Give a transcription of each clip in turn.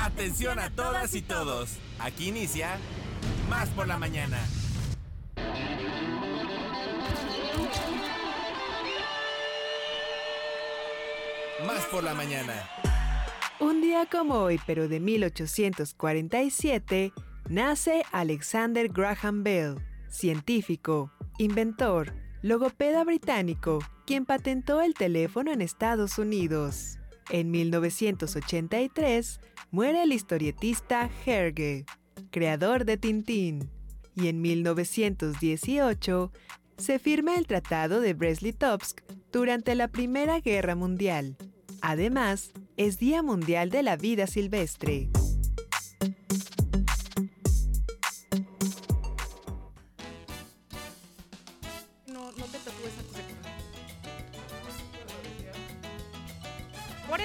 Atención a todas y todos. Aquí inicia Más por la mañana. Más por la mañana. Un día como hoy, pero de 1847, nace Alexander Graham Bell, científico, inventor, logopeda británico, quien patentó el teléfono en Estados Unidos. En 1983, muere el historietista Herge, creador de Tintín. Y en 1918, se firma el Tratado de Brest-Litovsk durante la Primera Guerra Mundial. Además, es Día Mundial de la Vida Silvestre.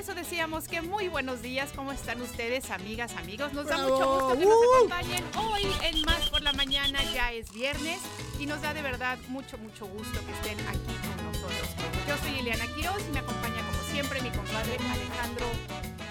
Eso decíamos que muy buenos días, ¿cómo están ustedes, amigas, amigos? Nos da mucho gusto que ¡Uh! nos acompañen hoy en Más por la Mañana, ya es viernes, y nos da de verdad mucho, mucho gusto que estén aquí con nosotros. Yo soy Ileana Quiroz y me acompaña como siempre mi compadre Alejandro,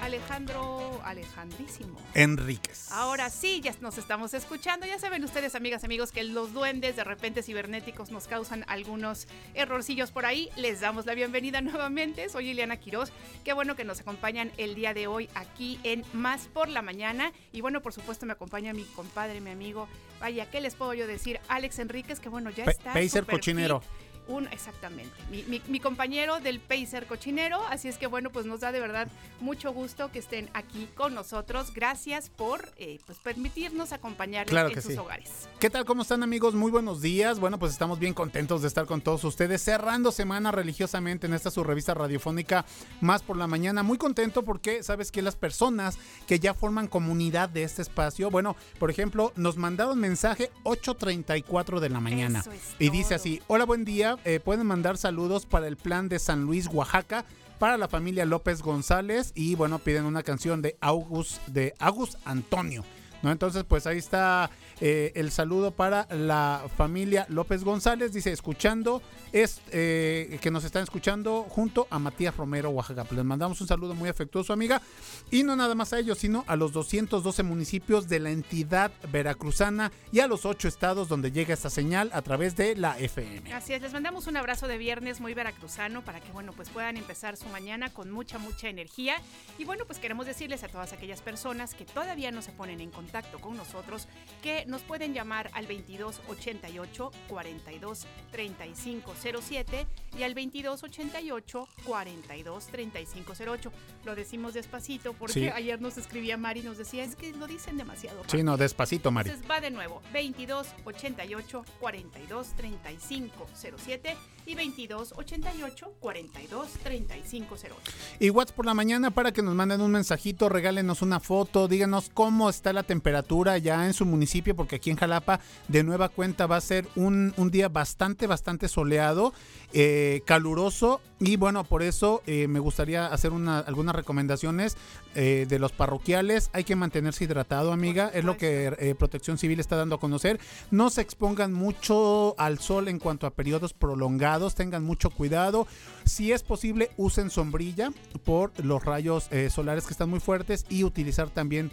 Alejandro, Alejandrísimo. Enríquez. Ahora sí, ya nos estamos escuchando. Ya saben ustedes, amigas, amigos, que los duendes de repente cibernéticos nos causan algunos errorcillos por ahí. Les damos la bienvenida nuevamente. Soy Ileana Quiroz. Qué bueno que nos acompañan el día de hoy aquí en Más por la Mañana. Y bueno, por supuesto, me acompaña mi compadre, mi amigo. Vaya, ¿qué les puedo yo decir? Alex Enríquez, que bueno, ya está. Pacer cochinero. fit. Un, exactamente, mi, mi- mi compañero del Pacer Cochinero, así es que bueno, pues nos da de verdad mucho gusto que estén aquí con nosotros. Gracias por eh, pues permitirnos acompañarles Claro en sus sí. hogares. ¿Qué tal? ¿Cómo están amigos? Muy buenos días. Bueno, pues estamos bien contentos de estar con todos ustedes cerrando semana religiosamente en esta su revista radiofónica Más por la Mañana. Muy contento porque sabes que las personas que ya forman comunidad de este espacio, bueno, por ejemplo, nos mandaron mensaje 8.34 de la mañana. Eso es y dice así, hola, buen día, eh, pueden mandar saludos para el plan de San Luis, Oaxaca. Para la familia López González y bueno, piden una canción de August, de August Antonio. ¿no? Entonces, pues ahí está eh, el saludo para la familia López González. Dice, escuchando, es eh, que nos están escuchando junto a Matías Romero, Oaxaca. Les mandamos un saludo muy afectuoso, amiga. Y no nada más a ellos, sino a los 212 municipios de la entidad veracruzana y a los 8 estados donde llega esta señal a través de la FM. Así es, les mandamos un abrazo de viernes muy veracruzano para que, bueno, pues puedan empezar su mañana con mucha, mucha energía. Y bueno, pues queremos decirles a todas aquellas personas que todavía no se ponen en contacto con nosotros que nos pueden llamar al 2288 42 35 07 y al 2288 42 35 08. Lo decimos despacito porque Sí. ayer nos escribía Mari y nos decía, es que lo dicen demasiado. Sí, no, despacito, Mari. Entonces va de nuevo, 22 88 42 35 07 y 22 88 42 35 08. Y WhatsApp por la mañana para que nos manden un mensajito, regálenos una foto, díganos cómo está la temperatura ya en su municipio, porque aquí en Jalapa de nueva cuenta va a ser un, un día bastante, bastante soleado, eh, caluroso y bueno, por eso eh, me gustaría hacer una, algunas recomendaciones eh, de los parroquiales. Hay que mantenerse hidratado, amiga, es lo que Protección Civil está dando a conocer. No se expongan mucho al sol en cuanto a periodos prolongados, tengan mucho cuidado. Si es posible, usen sombrilla por los rayos eh, solares que están muy fuertes y utilizar también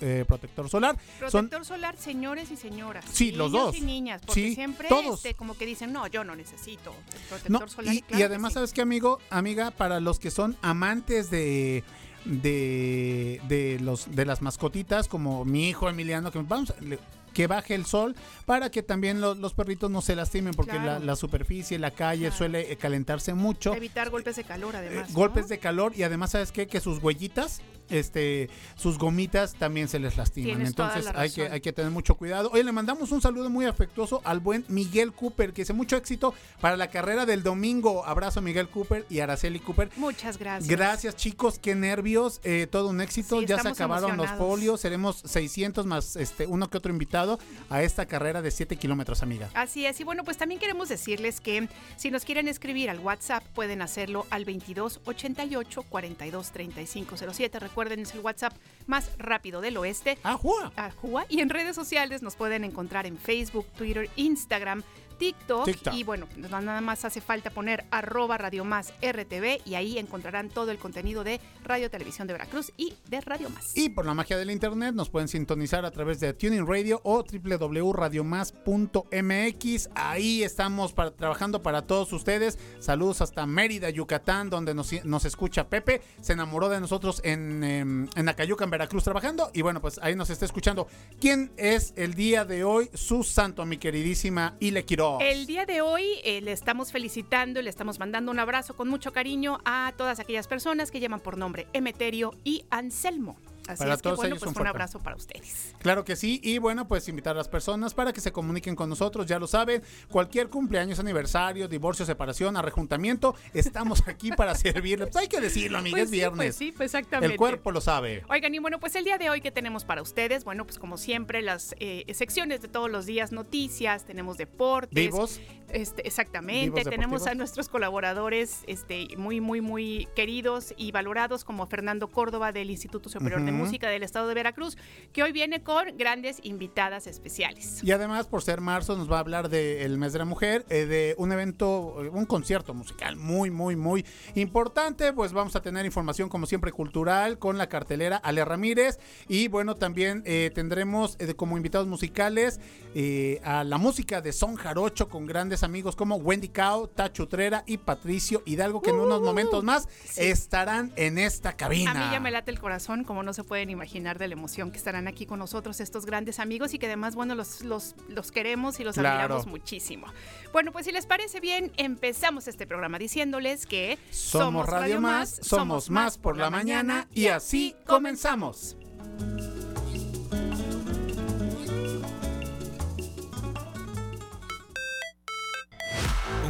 eh, protector solar. Son Protector solar, señores y señoras. Sí, los dos. y niñas, porque Sí, siempre todos. este, como que dicen, no, yo no necesito el protector No, solar. y, claro y que además, sí. ¿sabes qué, amigo? Amiga, para los que son amantes de. De, de los de las mascotitas como mi hijo Emiliano que vamos le- que baje el sol para que también lo- los perritos no se lastimen porque Claro. la, la superficie la calle Claro. suele eh, calentarse mucho. Evitar golpes de calor, Eh, además. ¿no? golpes de calor y además sabes qué que sus huellitas este sus gomitas también se les lastiman. Tienes entonces hay que hay que tener mucho cuidado. Oye le mandamos un saludo muy afectuoso al buen Miguel Cooper que dice mucho éxito para la carrera del domingo abrazo a Miguel Cooper y Araceli Cooper. Muchas gracias. Gracias chicos, qué nervios, eh, todo un éxito, Sí, ya se acabaron los folios, seremos 600 más este uno que otro invitado a esta carrera de 7 kilómetros, amiga. Así es, y bueno, pues también queremos decirles que si nos quieren escribir al WhatsApp pueden hacerlo al 22 88 42 35 07. Recuerden, es el WhatsApp más rápido del oeste. ¡Ajua! Ajua. Y en redes sociales nos pueden encontrar en Facebook, Twitter, Instagram, TikTok. TikTok. Y bueno, pues nada más hace falta poner arroba Radio Más RTV y ahí encontrarán todo el contenido de Radio Televisión de Veracruz y de Radio Más. Y por la magia del internet nos pueden sintonizar a través de Tuning Radio o www.radiomás.mx. Ahí estamos para- trabajando para todos ustedes. Saludos hasta Mérida, Yucatán, donde nos, nos escucha Pepe. Se enamoró de nosotros en, em, en Acayuca, en Veracruz, trabajando. Y bueno, pues ahí nos está escuchando. ¿Quién es el día de hoy su santo, mi queridísima Ile Quiroz? El día de hoy eh, le estamos felicitando y le estamos mandando un abrazo con mucho cariño a todas aquellas personas que llaman por nombre Emeterio y Anselmo. Así Para es que todos bueno, ellos pues un fuerte abrazo para ustedes. Claro que sí, y bueno, pues invitar a las personas para que se comuniquen con nosotros, ya lo saben, cualquier cumpleaños, aniversario, divorcio, separación, arrejuntamiento, estamos aquí para servirle. Pues hay que decirlo, amiga, Pues es sí, viernes. pues sí, pues exactamente. El cuerpo lo sabe. Oigan, y bueno, pues el día de hoy que tenemos para ustedes, bueno, pues como siempre, las eh, secciones de todos los días, noticias, tenemos deportes. Vivos, Este, exactamente, Vivos tenemos a nuestros colaboradores este, muy, muy, muy queridos y valorados como Fernando Córdoba del Instituto Superior de Ujú. Música del Estado de Veracruz, que hoy viene con grandes invitadas especiales. y además por ser marzo nos va a hablar del mes de la mujer, eh, de un evento, un concierto musical muy, muy, muy importante. Pues vamos a tener información como siempre cultural con la cartelera Ale Ramírez y bueno, también eh, tendremos eh, como invitados musicales eh, a la música de Son Jarocho con grandes amigos como Wendy Cao, Tacho Utrera y Patricio Hidalgo que en unos momentos más estarán en esta cabina. A mí ya me late el corazón, como no se pueden imaginar de la emoción que estarán aquí con nosotros estos grandes amigos y que además, bueno, los, los, los queremos y los Claro. admiramos muchísimo. Bueno, pues si les parece bien, empezamos este programa diciéndoles que Somos Radio Más, somos más por la mañana y así comenzamos.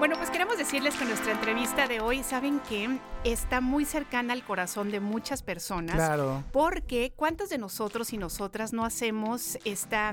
Bueno, pues queremos decirles que nuestra entrevista de hoy, saben que está muy cercana al corazón de muchas personas. Claro. Porque cuántos de nosotros y nosotras no hacemos esta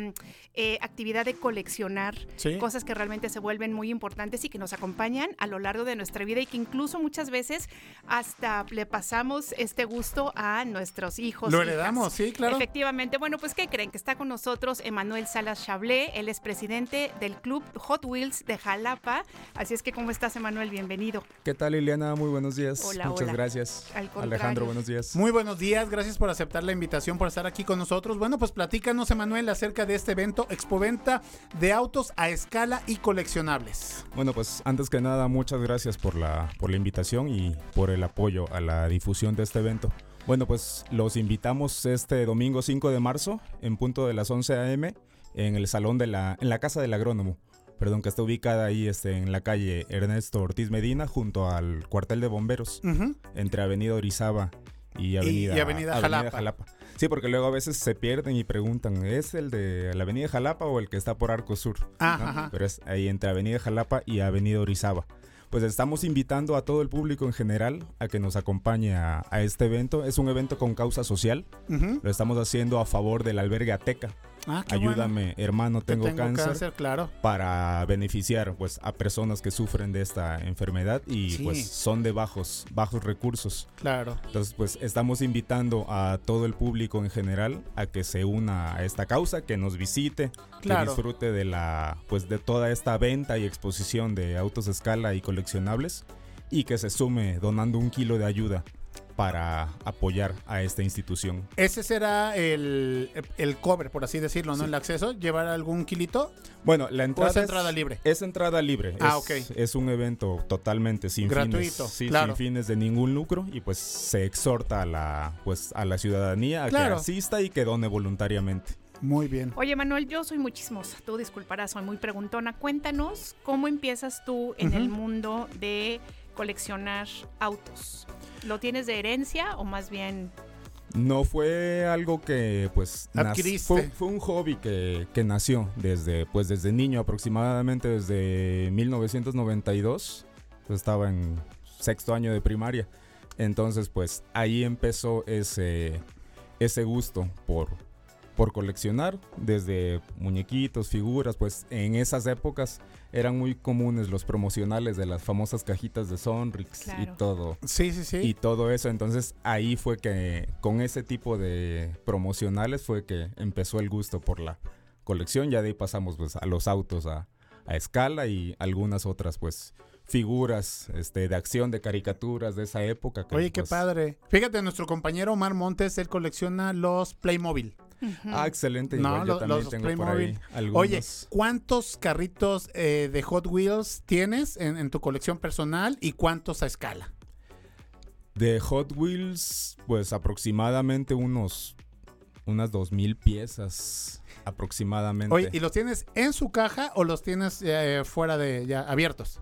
eh, actividad de coleccionar Sí. cosas que realmente se vuelven muy importantes y que nos acompañan a lo largo de nuestra vida y que incluso muchas veces hasta le pasamos este gusto a nuestros hijos. Lo hijas. heredamos, sí, claro. Efectivamente. Bueno, pues ¿qué creen? Que está con nosotros Emanuel Salas Chablé, él es presidente del club Hot Wheels de Jalapa. Así es que, ¿cómo estás, Emanuel? Bienvenido. ¿Qué tal, Liliana? Muy buenos días. Hola, Muchas hola. gracias. Al. Alejandro, buenos días. Muy buenos días, gracias por aceptar la invitación, por estar aquí con nosotros. Bueno, pues platícanos, Emanuel, acerca de este evento, Expoventa de autos a escala y coleccionables. Bueno, pues antes que nada, muchas gracias por la, por la invitación y por el apoyo a la difusión de este evento. Bueno, pues los invitamos este domingo 5 de marzo, en punto de las 11 a.m., en el salón de la, en la Casa del Agrónomo. Perdón, que está ubicada ahí este, en la calle Ernesto Ortiz Medina, junto al cuartel de bomberos, Ujú. entre Avenida Orizaba y Avenida, y Avenida Jalapa. Sí, porque luego a veces se pierden y preguntan, ¿es el de la Avenida Jalapa o el que está por Arco Sur? Ah, ¿no? ajá. Pero es ahí entre Avenida Jalapa y Avenida Orizaba. Pues estamos invitando a todo el público en general a que nos acompañe a, a este evento. Es un evento con causa social. Ujú. Lo estamos haciendo a favor del albergue Ateca. Ah, Ayúdame, hermano. Que tengo, cáncer, claro. para beneficiar pues a personas que sufren de esta enfermedad y Sí. pues son de bajos bajos recursos. Claro. Entonces, pues estamos invitando a todo el público en general a que se una a esta causa, que nos visite, Claro. que disfrute de la, pues de toda esta venta y exposición de autos a escala y coleccionables y que se sume donando un kilo de ayuda para apoyar a esta institución. Ese será el, el cover, por así decirlo, ¿no? Sí. El acceso, llevar algún kilito. Bueno, la ¿O entrada es entrada libre? Es entrada libre. Ah, es, ok. Es un evento totalmente sin Gratuito, fines, sí, claro. sin fines de ningún lucro y pues se exhorta a la, pues a la ciudadanía a Claro. que asista y que done voluntariamente. Muy bien. Oye, Manuel, yo soy muy chismosa, tú disculparás, soy muy preguntona. Cuéntanos cómo empiezas tú en el mundo de coleccionar autos. ¿Lo tienes de herencia o más bien No fue algo que pues Adquiriste. Fue, fue un hobby que, que nació desde pues desde niño aproximadamente desde 1992. Pues, estaba en sexto año de primaria. Entonces pues ahí empezó ese ese gusto por por coleccionar desde muñequitos, figuras, pues en esas épocas eran muy comunes los promocionales de las famosas cajitas de Sonrix Claro. y todo Sí, sí, sí. y todo eso. Entonces ahí fue que con ese tipo de promocionales fue que empezó el gusto por la colección. Ya de ahí pasamos pues, a los autos a, a escala y algunas otras pues figuras este, de acción, de caricaturas de esa época. que, Oye, qué pues, padre. Fíjate, nuestro compañero Omar Montes, él colecciona los Playmobil. Ah, excelente. No, igual yo también los tengo por ahí algunos. Oye, ¿cuántos carritos eh, de Hot Wheels tienes en, en tu colección personal y cuántos a escala? De Hot Wheels, pues aproximadamente unos unas 2000 piezas aproximadamente. Oye, ¿y los tienes en su caja o los tienes eh, fuera de ya abiertos?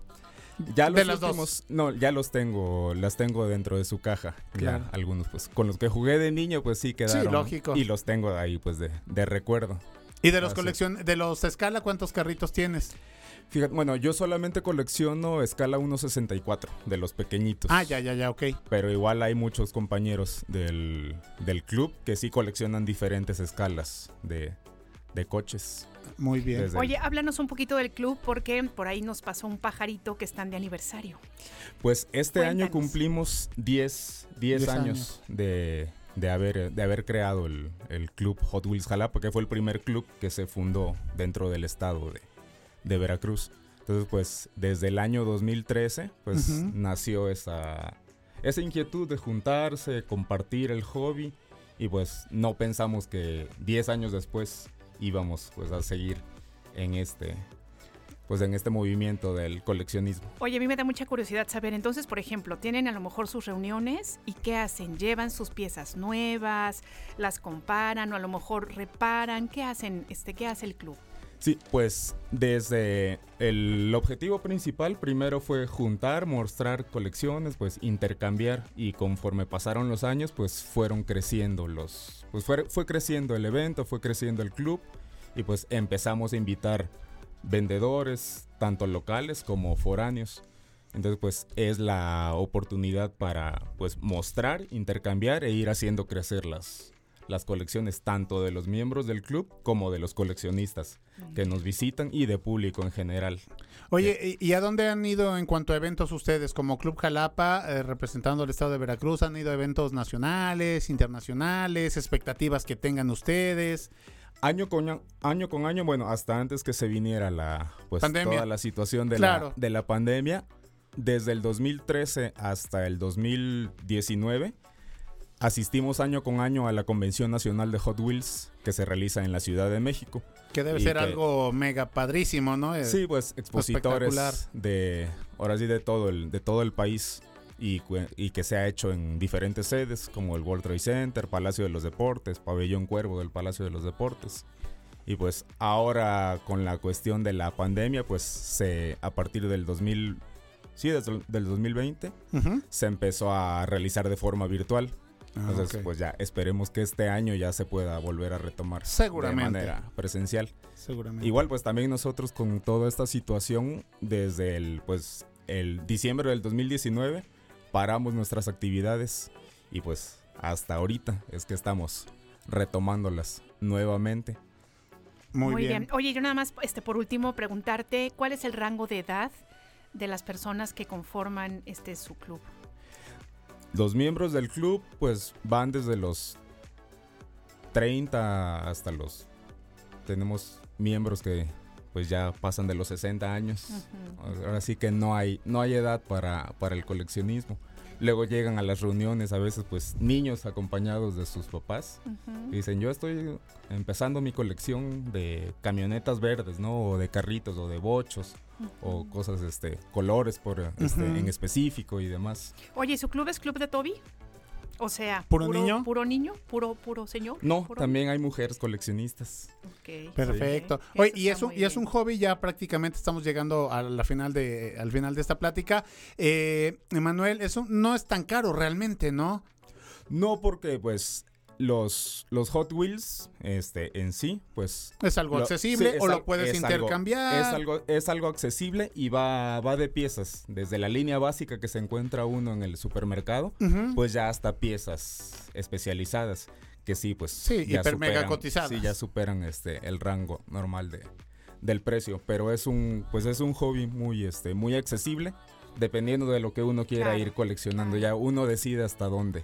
Ya los de las dos. últimos- no, ya los tengo, las tengo dentro de su caja. Ya, Claro. algunos pues con los que jugué de niño pues sí quedaron. lógico. Y los tengo ahí pues de, de recuerdo. Y de los sí. colección de los escala, ¿cuántos carritos tienes? Fíjate, bueno, yo solamente colecciono escala 1.64 de los pequeñitos. Ah, ya, ya, ya, ok. Pero igual hay muchos compañeros del, del club que sí coleccionan diferentes escalas de, de coches. Muy bien. Desde- Oye, háblanos un poquito del club porque por ahí nos pasó un pajarito que están de aniversario. Pues este año Cuéntanos. cumplimos 10, 10 10 años, años. De, de haber, de haber creado el, el club Hot Wheels Jalapa, que fue el primer club que se fundó dentro del estado de, de Veracruz. Entonces, pues desde el año 2013, pues Ujú. nació esa, esa inquietud de juntarse, compartir el hobby y pues no pensamos que 10 años después íbamos pues a seguir en este pues en este movimiento del coleccionismo. Oye, a mí me da mucha curiosidad saber, entonces, por ejemplo, tienen a lo mejor sus reuniones y ¿qué hacen? ¿Llevan sus piezas nuevas? ¿Las comparan o a lo mejor reparan? ¿Qué hacen? Este, ¿Qué hace el club? Sí, pues desde el objetivo principal primero fue juntar, mostrar colecciones, pues intercambiar y conforme pasaron los años pues fueron creciendo los, pues fue, fue creciendo el evento, fue creciendo el club y pues empezamos a invitar vendedores, tanto locales como foráneos. Entonces pues es la oportunidad para pues mostrar, intercambiar e ir haciendo crecer las, las colecciones tanto de los miembros del club como de los coleccionistas que nos visitan y de público en general. Oye, ¿y y a dónde han ido en cuanto a eventos ustedes? Como Club Jalapa, eh, representando al estado de Veracruz, ¿han ido a eventos nacionales, internacionales, expectativas que tengan ustedes? Año con año, año con año, bueno, hasta antes que se viniera la pues Pandemia. toda la situación de, Claro. la, de la pandemia, desde el 2013 hasta el 2019 asistimos año con año a la Convención Nacional de Hot Wheels que se realiza en la Ciudad de México. Que debe ser que- algo mega padrísimo, ¿no? Sí, pues expositores de ahora sí de todo el de todo el país y, y que se ha hecho en diferentes sedes como el World Trade Center, Palacio de los Deportes, Pabellón Cuervo del Palacio de los Deportes. Y pues ahora con la cuestión de la pandemia, pues se a partir del 2000 sí, desde el- del 2020 Ujú. se empezó a realizar de forma virtual. Ah, Entonces, pues ya esperemos que este año ya se pueda volver a retomar Seguramente. de manera presencial. Seguramente. Igual pues también nosotros con toda esta situación desde el pues el diciembre del 2019 paramos nuestras actividades y pues hasta ahorita es que estamos retomándolas nuevamente. Muy, bien. Oye, yo nada más, este, por último, preguntarte, ¿cuál es el rango de edad de las personas que conforman este su club? Los miembros del club pues van desde los 30 hasta los tenemos miembros que pues ya pasan de los 60 años. Ujú. Ahora sí que no hay, no hay edad para, para el coleccionismo. Luego llegan a las reuniones a veces pues niños acompañados de sus papás. Y dicen, yo estoy empezando mi colección de camionetas verdes, ¿no? O de carritos o de bochos o cosas, este, colores por este, en específico y demás. Oye, ¿y su club es Club de Toby? O sea, ¿Puro niño? Puro niño, puro, puro señor. No, puro- también hay mujeres coleccionistas. Ok, Perfecto. Oye, y es un, y es un hobby, ya prácticamente estamos llegando a la final de, al final de esta plática. Eh, Emanuel, eso no es tan caro realmente, ¿no? No porque pues los, los Hot Wheels este, en sí, pues... ¿Es algo lo- accesible sí, es o lo puedes es algo- intercambiar? es, algo, es algo accesible y va, va de piezas. Desde la línea básica que se encuentra uno en el supermercado, pues ya hasta piezas especializadas. Que sí, pues... Sí, ya hiper mega superan- cotizadas. Sí, ya superan este, el rango normal de, del precio. Pero es un, pues es un hobby muy, este, muy accesible. Dependiendo de lo que uno quiera Claro, ir coleccionando, ya uno decide hasta dónde.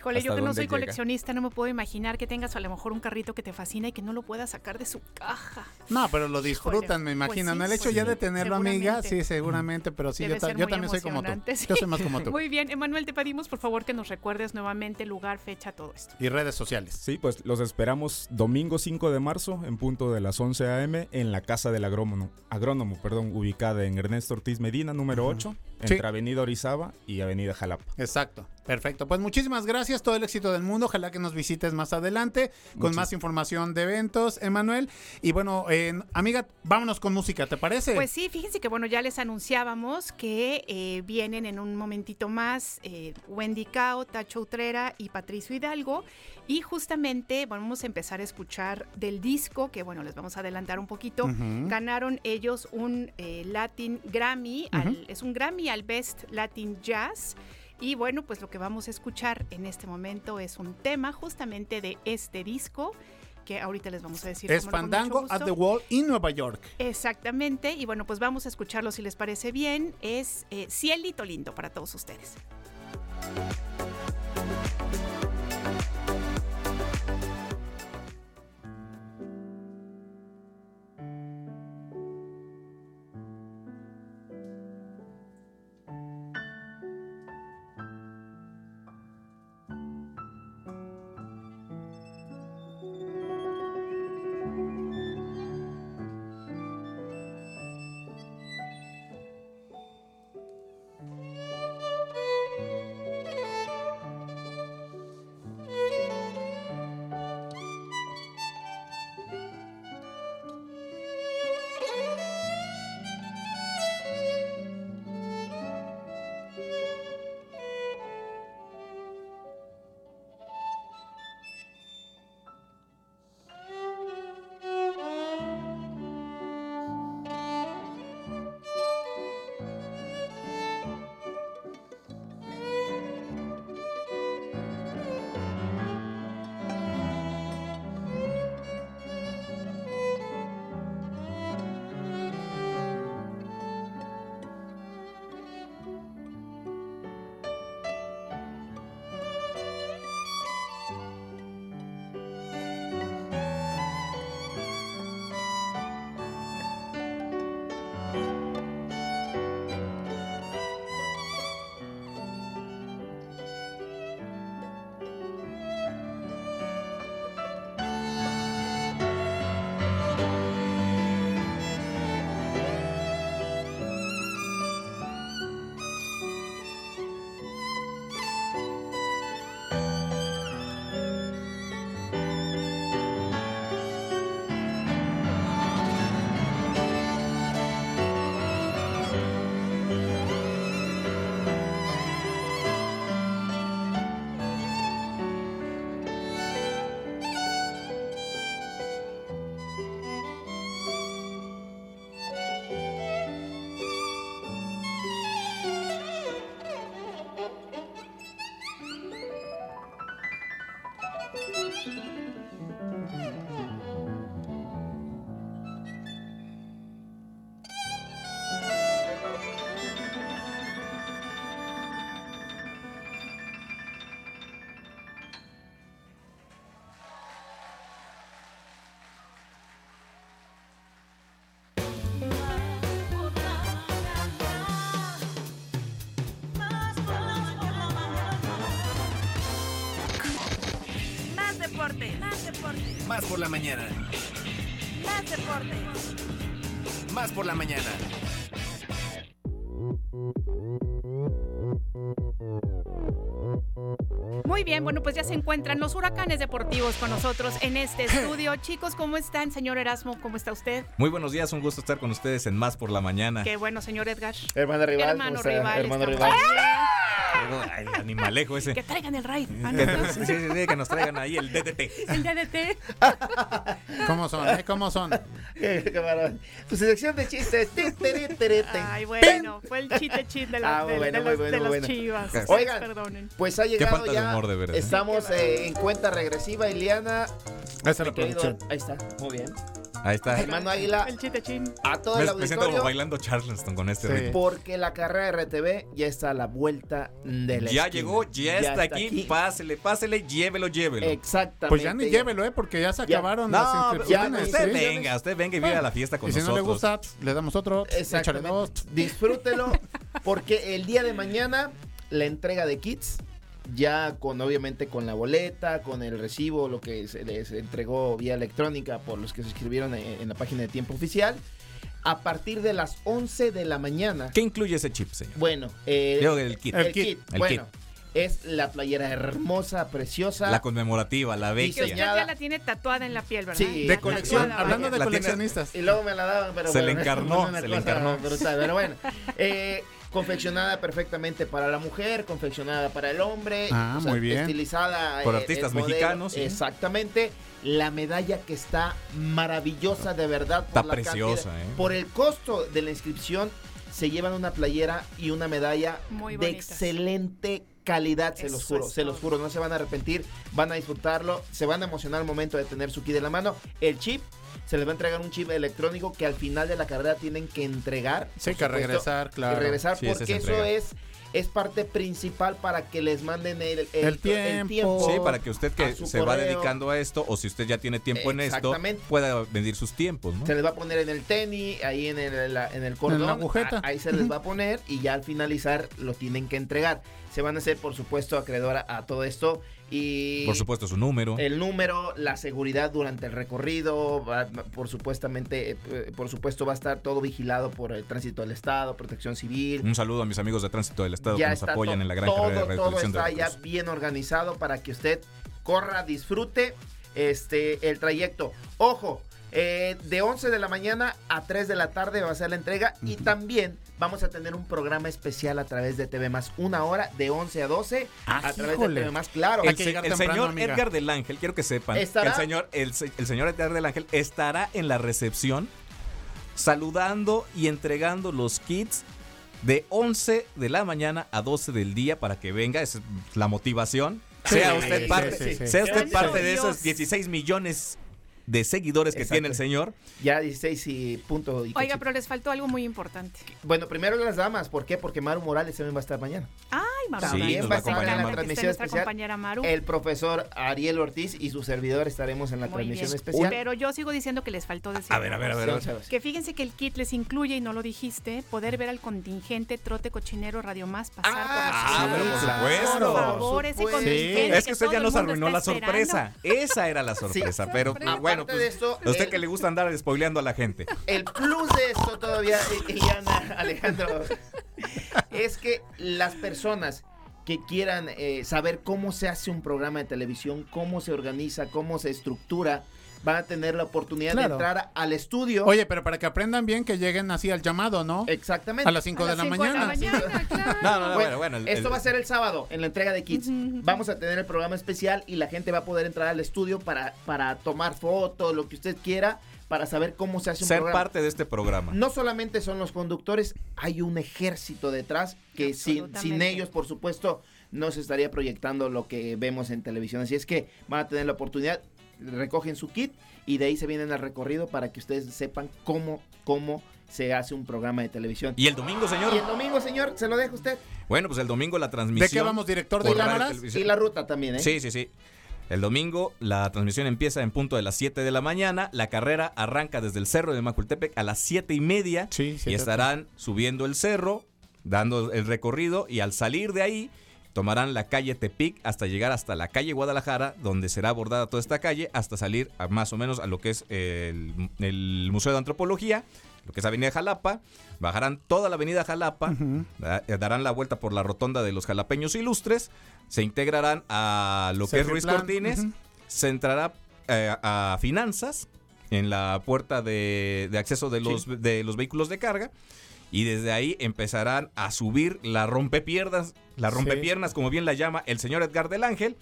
Híjole, yo ¿Hasta que no soy llega? coleccionista, no me puedo imaginar que tengas a lo mejor un carrito que te fascina y que no lo puedas sacar de su caja. No, pero lo disfrutan, Híjole, me pues imagino. sí, ¿no? El hecho pues ya sí, de tenerlo, amiga, sí, seguramente, pero sí, yo, Debe ta- ser yo muy también soy como tú. sí. Yo soy más como tú. Muy bien, Emanuel, te pedimos por favor que nos recuerdes nuevamente lugar, fecha, todo esto. Y redes sociales. Sí, pues los esperamos domingo 5 de marzo en punto de las 11 a.m. en la Casa del Agrónomo, agrónomo perdón, ubicada en Ernesto Ortiz Medina, número 8, Sí. entre Avenida Orizaba y Avenida Jalapa. Exacto, perfecto. Pues muchísimas gracias, todo el éxito del mundo. Ojalá que nos visites más adelante con más información de eventos, Emanuel. Y bueno, eh, amiga, vámonos con música, ¿te parece? Pues sí, fíjense que bueno, ya les anunciábamos que eh, vienen en un momentito más eh, Wendy Cao, Tacho Utrera y Patricio Hidalgo. Y justamente vamos a empezar a escuchar del disco, que bueno, les vamos a adelantar un poquito. Ganaron ellos un eh, Latin Grammy, al- es un Grammy al Best Latin Jazz. Y bueno, pues lo que vamos a escuchar en este momento es un tema justamente de este disco, que ahorita les vamos a decir. es Fandango at the Wall in Nueva York. Exactamente, y bueno, pues vamos a escucharlo si les parece bien. Es eh, Cielito Lindo para todos ustedes. Por la mañana. más deporte. Más por la mañana. Muy bien, bueno, pues ya se encuentran los huracanes deportivos con nosotros en este estudio. Chicos, ¿cómo están? Señor Erasmo, ¿cómo está usted? Muy buenos días, un gusto estar con ustedes en Más por la Mañana. Qué bueno, señor Edgar. Hermano rival. Hermano rival. Hermano rival. El animalejo ese. Que traigan el raid. Ah, no, sí, sí, sí, que nos traigan ahí el DDT. El DDT. ¿Cómo son? eh? ¿Cómo son? Qué- qué. Tu selección de chistes. Ay, bueno, fue el chiste chiste de, la- Ah, de- bueno, de muy los, bueno, de los bueno. chivas. Oigan. Perdonen. Pues ha llegado falta de ya. humor, de verdad. Estamos eh, en cuenta regresiva, Iliana. Esa es Mi la producción. Ahí está, muy bien. Ahí está. Hermano Águila, El chiste chin. a todo Me, el me siento como auditorio. bailando Charleston con este Sí. ritmo. Porque la carrera de RTV ya está a la vuelta de la Ya esquina. llegó, ya, está, aquí, Pásele, pásele, llévelo, llévelo. Exactamente. Pues ya ni llévelo, ¿eh? Porque ya se Ya. acabaron No, las inscripciones. usted ¿sí? venga, usted venga y viva la fiesta con Y si no nosotros. le gusta, le damos otro. Échale Exactamente. dos. Disfrútelo porque el día de mañana la entrega de kits ya con obviamente con la boleta, con el recibo, lo que se les entregó vía electrónica por los que se inscribieron en, en la página de tiempo oficial. A partir de las 11 de la mañana. ¿Qué incluye ese chip, señor? Bueno, eh, Digo, el kit. el El kit, kit. El bueno, es la playera hermosa, preciosa. La conmemorativa, la Que vecchia. usted ya la tiene tatuada en la piel, ¿verdad? Sí. De colección. Hablando de la tiene- coleccionistas. Y luego me la daban, pero Se le encarnó, se le encarnó. brutal, pero bueno. Eh, confeccionada perfectamente para la mujer, confeccionada para el hombre. Ah, muy bien. Estilizada. Por eh, artistas el modelo, mexicanos, sí. Exactamente. La medalla que está maravillosa, de verdad. por Está la preciosa, cantidad- ¿eh? Por el costo de la inscripción, se llevan una playera y una medalla Muy de excelente calidad, se los juro, se los juro, no se van a arrepentir, van a disfrutarlo, se van a emocionar al momento de tener su kit en la mano. El chip, se les va a entregar un chip electrónico que al final de la carrera tienen que entregar. Sí, que supuesto, regresar, que claro. regresar Sí, ese porque eso es es parte principal para que les manden el, El tiempo. Sí, para que usted que se va dedicando a esto, o si usted ya tiene tiempo en esto, pueda medir sus tiempos, ¿no? Se les va a poner en el tenis, ahí en el, en el cordón. la agujeta. Ahí se les va a poner y ya al finalizar lo tienen que entregar. Se van a hacer, por supuesto, acreedora a todo esto. Y Por supuesto, su número. el número, la seguridad durante el recorrido, va- por supuestamente, eh, por supuesto va a estar todo vigilado por el tránsito del Estado, Protección Civil. Un saludo a mis amigos de Tránsito del Estado que nos apoyan en la gran todo, carrera de todo de está ya bien organizado para que usted corra, disfrute este el trayecto. Ojo, eh, de 11 de la mañana a 3 de la tarde va a ser la entrega y también vamos a tener un programa especial a través de TV Más, una hora de 11 a 12 Ah, a través híjole. de TV Más, claro. Hay El, se- el temprano, señor amiga. Edgar del Ángel, quiero que sepan, que ¿Estará? el señor, el, se- el señor Edgar del Ángel estará en la recepción saludando y entregando los kits de 11 de la mañana a 12 del día para que venga, esa es la motivación. Sí, sea usted sí, parte, sí, sí. sea usted Gracias parte a de esos 16 millones de seguidores que Exacto. tiene el señor. Ya 16 y punto. y Oiga, cachito. pero les faltó algo muy importante. Bueno, primero las damas, ¿por qué? Porque Maru Morales también va a estar mañana. Ay, Maru. Sí, También va va a estar en la transmisión nuestra especial. compañera Maru. El profesor Ariel Ortiz y su servidor estaremos en la Muy transmisión bien. especial. Pero yo sigo diciendo que les faltó decir. A ver, a ver, a ver. Sí, a. Que fíjense que el kit les incluye, y no lo dijiste, poder ver al contingente Trote Cochinero Radio Más pasar Ah, por pero los por estudios. supuesto. Por favor, ese contingente. Es que usted ya nos arruinó la sorpresa. Esa era la sorpresa. pero Aparte pues, de esto, a usted el- que le gusta andar spoileando a la gente. El plus de esto todavía, y- y Ana, Alejandro, es que las personas que quieran eh, saber cómo se hace un programa de televisión, cómo se organiza, cómo se estructura, van a tener la oportunidad Claro. de entrar al estudio. Oye, pero para que aprendan bien que lleguen así al llamado, ¿no? Exactamente. A las 5 de la mañana. mañana, claro. No, no, no, Bueno, bueno, bueno. el- Esto el- va a ser el sábado en la entrega de kits. Vamos a tener el programa especial y la gente va a poder entrar al estudio para, para tomar fotos, lo que usted quiera, para saber cómo se hace un ser programa. parte de este programa. No solamente son los conductores, hay un ejército detrás que sin, sin ellos, por supuesto, no se estaría proyectando lo que vemos en televisión. Así es que van a tener la oportunidad, recogen su kit y de ahí se vienen al recorrido para que ustedes sepan cómo, cómo se hace un programa de televisión. ¿Y el domingo, señor? Y el domingo, señor, se lo deja usted. Bueno, pues el domingo la transmisión. ¿De qué vamos, director de cámaras? Y la ruta también, ¿eh? Sí, sí, sí. El domingo la transmisión empieza en punto de las 7 de la mañana. La carrera arranca desde el cerro de Macultepec a las 7 y media. Sí, y estarán subiendo el cerro, dando el recorrido. Y al salir de ahí, tomarán la calle Tepic hasta llegar hasta la calle Guadalajara, donde será abordada toda esta calle, hasta salir a más o menos a lo que es el, el Museo de Antropología, lo que es Avenida Jalapa. Bajarán toda la Avenida Jalapa, eh, darán la vuelta por la rotonda de los jalapeños ilustres, se integrarán a lo que es Ruiz Serviplan, Cortines, se entrará eh, a finanzas en la puerta de, de acceso de los, de los vehículos de carga y desde ahí empezarán a subir la rompepiernas, la Sí. rompepiernas, como bien la llama el señor Edgar del Ángel,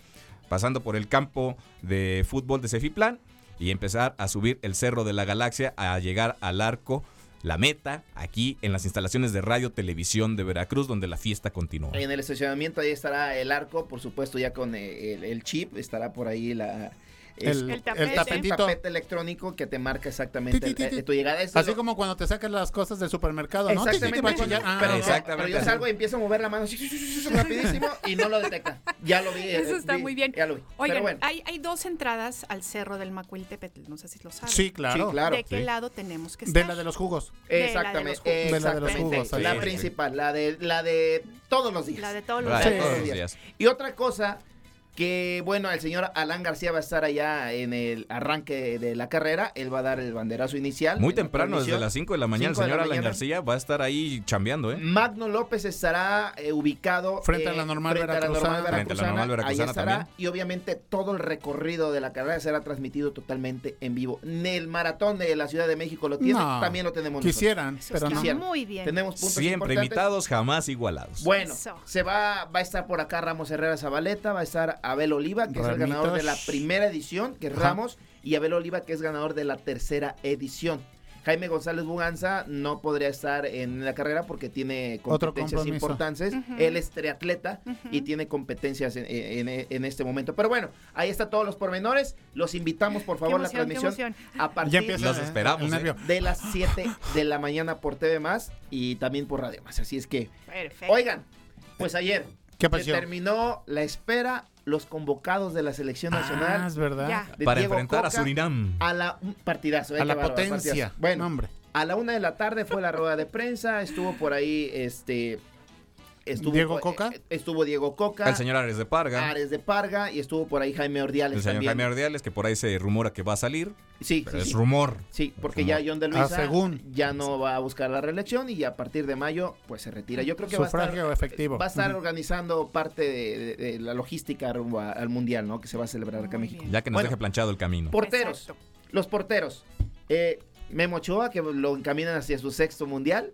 pasando por el campo de fútbol de Cefiplan y empezar a subir el Cerro de la Galaxia a llegar al arco, la meta, aquí en las instalaciones de Radio Televisión de Veracruz, donde la fiesta continúa. En el estacionamiento ahí estará el arco, por supuesto ya con eh, el, el chip, estará por ahí la... es- El, tapete. tapetito. tapete electrónico que te marca exactamente Ti, ti, el- ti, ti. eh, tu llegada. Así lo- como cuando te sacas las cosas del supermercado, ¿no? Exactamente, chillar. Ah, pero. Exactamente pero yo salgo y empiezo a mover la mano así, rapidísimo y no lo detecta. Ya lo vi. Eso eh, está vi, muy bien. Ya lo vi. Oigan, pero bueno, hay, hay dos entradas al cerro del Macuiltepetl, no sé si lo saben. Sí, claro. sí, claro. ¿De qué sí. lado tenemos que estar? De la de los jugos. de la de Exactamente. los jugos. De la de los jugos, La principal, la de, la de todos los días. La de todos los días. Y otra cosa que, bueno, el señor Alan García va a estar allá en el arranque de la carrera. Él va a dar el banderazo inicial. Muy en temprano, desde las 5 de la mañana, el señor Alan mañana. García va a estar ahí chambeando, ¿eh? Magno López estará eh, ubicado Frente a eh, la normal frente a la veracruzana. normal Frente a la normal Ahí veracruzana estará. también. Y obviamente todo el recorrido de la carrera será transmitido totalmente en vivo. El maratón de la Ciudad de México lo tiene, No. también lo tenemos nosotros. Quisieran, Eso pero está no. Quisieran. muy bien. Tenemos puntos Siempre invitados, jamás igualados. Bueno, Eso. se va, va a estar por acá Ramos Herrera Zabaleta, va a estar Abel Oliva, que es el ganador de la primera edición, que es Ajá. Ramos, y Abel Oliva, que es ganador de la tercera edición. Jaime González Buganza no podría estar en la carrera porque tiene competencias importantes. Ujú. Él es triatleta y tiene competencias en, en- en este momento. Pero bueno, ahí está todos los pormenores. Los invitamos, por favor, la emoción, qué transmisión a partir Ya Los esperamos, eh. de las 7 de la mañana por TV Más y también por Radio Más. Así es que Perfecto. Oigan, pues ayer ¿Qué pasó? terminó la espera, los convocados de la selección Ah, nacional es verdad. Ya. de Para Diego enfrentar a Surinam. a la un partidazo, eh, A la potencia. partidazo. Bueno, No, hombre. a la una de la tarde fue la rueda de prensa, estuvo por ahí este estuvo ¿Diego eh, Coca? eh, estuvo Diego Coca, El señor Ares de Parga. Ares de Parga y estuvo por ahí Jaime Ordiales El señor también. Jaime Ordiales, que por ahí se rumora que va a salir. Sí, Pero sí, es sí. rumor. Sí, porque Rumor. ya John de Ah, Luisa según. ya no va a buscar la reelección y a partir de mayo pues se retira. Yo creo que va a estar efectivo. Va a estar organizando parte de, de- de la logística rumbo a- al mundial, ¿no? Que se va a celebrar acá en México. Ya que nos Bueno. deje planchado el camino. Porteros, Exacto. los porteros. Eh, Memo Ochoa, que lo encaminan hacia su sexto mundial.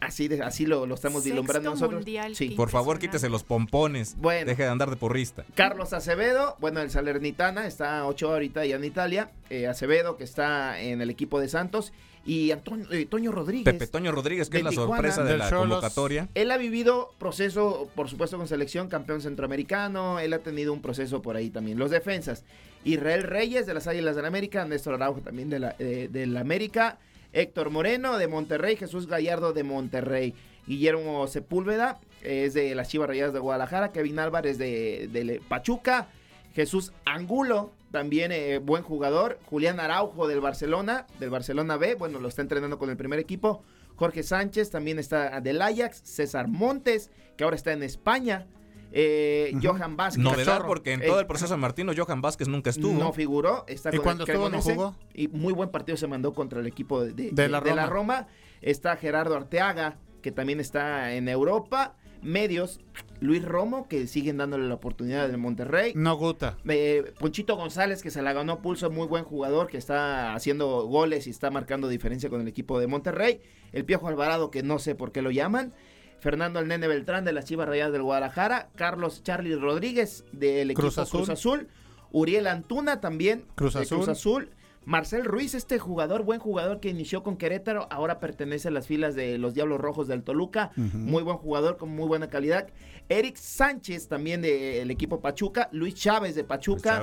Así, de, así lo, lo estamos Sexto vislumbrando nosotros. mundial, Sí. Por favor, quítese los pompones. Bueno. Deje de andar de porrista. Carlos Acevedo, bueno, el Salernitana, está Ochoa ahorita ya en Italia. Eh, Acevedo, que está en el equipo de Santos. Y Antonio, eh, Toño Rodríguez. Pepe Toño Rodríguez, que es la Tijuana, sorpresa de del la Xolos. convocatoria. Él ha vivido proceso, por supuesto, con selección, campeón centroamericano. Él ha tenido un proceso por ahí también. Los defensas. Israel Reyes de las Águilas del la América. Néstor Araujo también de la, eh, de la América. Héctor Moreno de Monterrey. Jesús Gallardo de Monterrey. Guillermo Sepúlveda es de las Chivas Rayadas de Guadalajara. Kevin Álvarez de, Pachuca. Jesús Angulo, también eh, buen jugador. Julián Araujo del Barcelona, del Barcelona B. Bueno, lo está entrenando con el primer equipo. Jorge Sánchez también está del Ajax. César Montes, que ahora está en España. Eh, Ujú. Johan Vázquez. Novedad Cachorro. porque en Eh, todo el proceso de Martino, Johan Vázquez nunca estuvo. No figuró. Está ¿Y cuando estuvo no jugó? Y muy buen partido se mandó contra el equipo de, de- De la de Roma. Roma. Está Gerardo Arteaga, que también está en Europa. Medios, Luis Romo, que siguen dándole la oportunidad del Monterrey. No gusta. Eh, Ponchito González, que se la ganó a pulso, muy buen jugador, que está haciendo goles y está marcando diferencia con el equipo de Monterrey. El Piojo Alvarado, que no sé por qué lo llaman. Fernando el Nene Beltrán de las Chivas Rayadas del Guadalajara. Carlos Charlie Rodríguez del equipo Cruz Cruz Azul. Uriel Antuna también Cruz de Azul. Cruz Azul. Marcel Ruiz, este jugador, buen jugador que inició con Querétaro, ahora pertenece a las filas de los Diablos Rojos del Toluca. Muy buen jugador con muy buena calidad. Eric Sánchez, también del equipo Pachuca. Luis Chávez de Pachuca.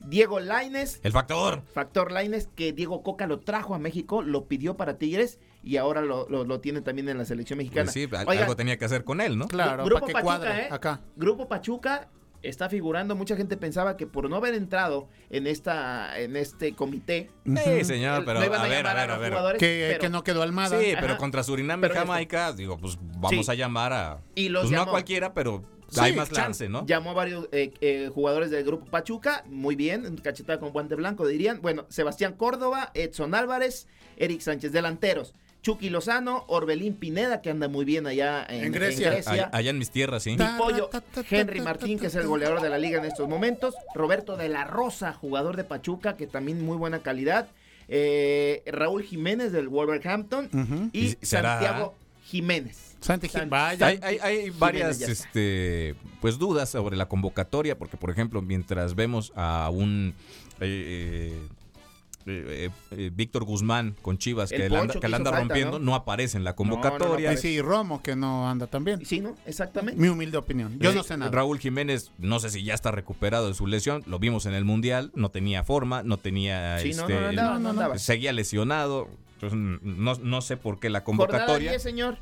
Diego Laines, El factor. factor Laines, que Diego Coca lo trajo a México, lo pidió para Tigres y ahora lo, lo- lo tiene también en la selección mexicana. Pues sí, al- Oigan, algo tenía que hacer con él, ¿no? Claro, Grupo para que Pachuca, cuadre ¿eh? acá. Grupo Pachuca está figurando, mucha gente pensaba que por no haber entrado en esta en este comité, Sí, señor, no pero a ver, a ver, a ver. Que, pero- que no quedó Almada. Sí, Ajá. pero contra Surinam y Jamaica, digo, pues vamos Sí. a llamar a. Y los pues no a cualquiera, pero Sí, hay más chance, ¿no? Llamó a varios eh, eh, jugadores del grupo Pachuca, muy bien, cachetada con guante blanco dirían. Bueno, Sebastián Córdoba, Edson Álvarez, Eric Sánchez, delanteros. Chucky Lozano, Orbelín Pineda, que anda muy bien allá en, En Grecia. Allá, allá en mis tierras, sí. Ta- Pollo, Henry Martín, que es el goleador de la liga en estos momentos. Roberto de la Rosa, jugador de Pachuca, que también muy buena calidad. Eh, Raúl Jiménez del Wolverhampton. Y ¿Y será? Santiago Jiménez. Santi, Santi. vaya. Hay, hay- hay varias este, pues dudas sobre la convocatoria, porque por ejemplo, mientras vemos a un eh, eh, eh, Víctor Guzmán con Chivas El que, le anda, Poncho que que le anda hizo falta, rompiendo, ¿no? ¿no? aparece en la no, no convocatoria. Y sí, Romo, que no anda tan bien. Sí, ¿no? Exactamente. Mi humilde opinión. Yo Eh, no sé nada. Raúl Jiménez, no sé si ya está recuperado de su lesión, lo vimos en el Mundial, no tenía forma, no tenía... Sí, no, este, no, no andaba, no andaba. seguía lesionado, entonces no, no sé por qué la Jornada convocatoria... 10, señor.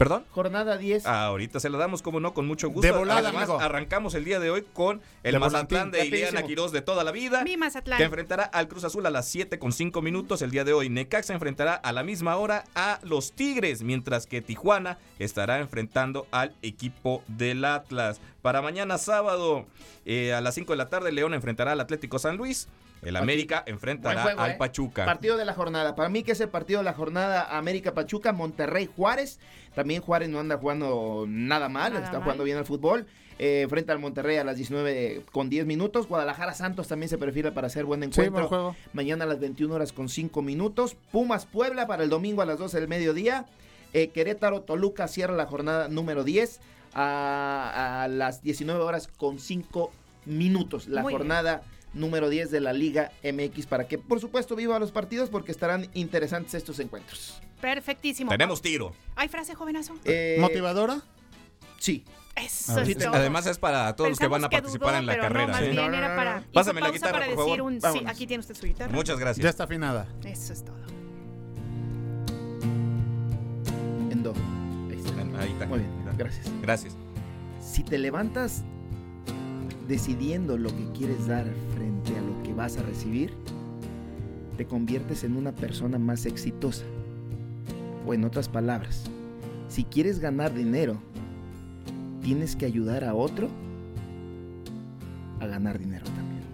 ¿Perdón? Jornada 10. Ah, ahorita se la damos, como no, con mucho gusto. De volada, Además, amigo. arrancamos el día de hoy con el De Mazatlán volantín. de Ileana. Quiroz de toda la vida. Mi Mazatlán. Que enfrentará al Cruz Azul a las 7 con 5 minutos el día de hoy. Necaxa enfrentará a la misma hora a los Tigres, mientras que Tijuana estará enfrentando al equipo del Atlas. Para mañana sábado eh, a las 5 de la tarde, León enfrentará al Atlético San Luis. El América enfrentará juego, al ¿eh? Pachuca. Partido de la jornada. Para mí que es el partido de la jornada América Pachuca, Monterrey Juárez. También Juárez no anda jugando nada mal, Nada está mal. jugando bien al fútbol. Eh, frente al Monterrey a las 19 con 10 minutos. Guadalajara Santos también se perfila para hacer buen Sí, encuentro. buen juego. Mañana a las 21 horas con 5 minutos. Pumas Puebla para el domingo a las 12 del mediodía. Eh, Querétaro Toluca cierra la jornada número 10 a, a las 19 horas con 5 minutos. La Muy bien. Número 10 de la Liga MX para que por supuesto viva los partidos porque estarán interesantes estos encuentros. Perfectísimo. Tenemos tiro. ¿Hay frase, jovenazo? Eh, ¿Motivadora? Sí. Eso es todo. Además es para todos los que van a participar dudó, en la pero carrera. No, más ¿eh? bien era para. Pásame la pausa guitarra, para por decir favor. un sí. Aquí tiene usted su guitarra. Muchas gracias. Ya está afinada. Eso es todo. En do. Ahí está. Ahí está. Muy bien, gracias. Gracias. Si te levantas decidiendo lo que quieres dar frente a lo que vas a recibir, te conviertes en una persona más exitosa. O en otras palabras, si quieres ganar dinero, tienes que ayudar a otro a ganar dinero también.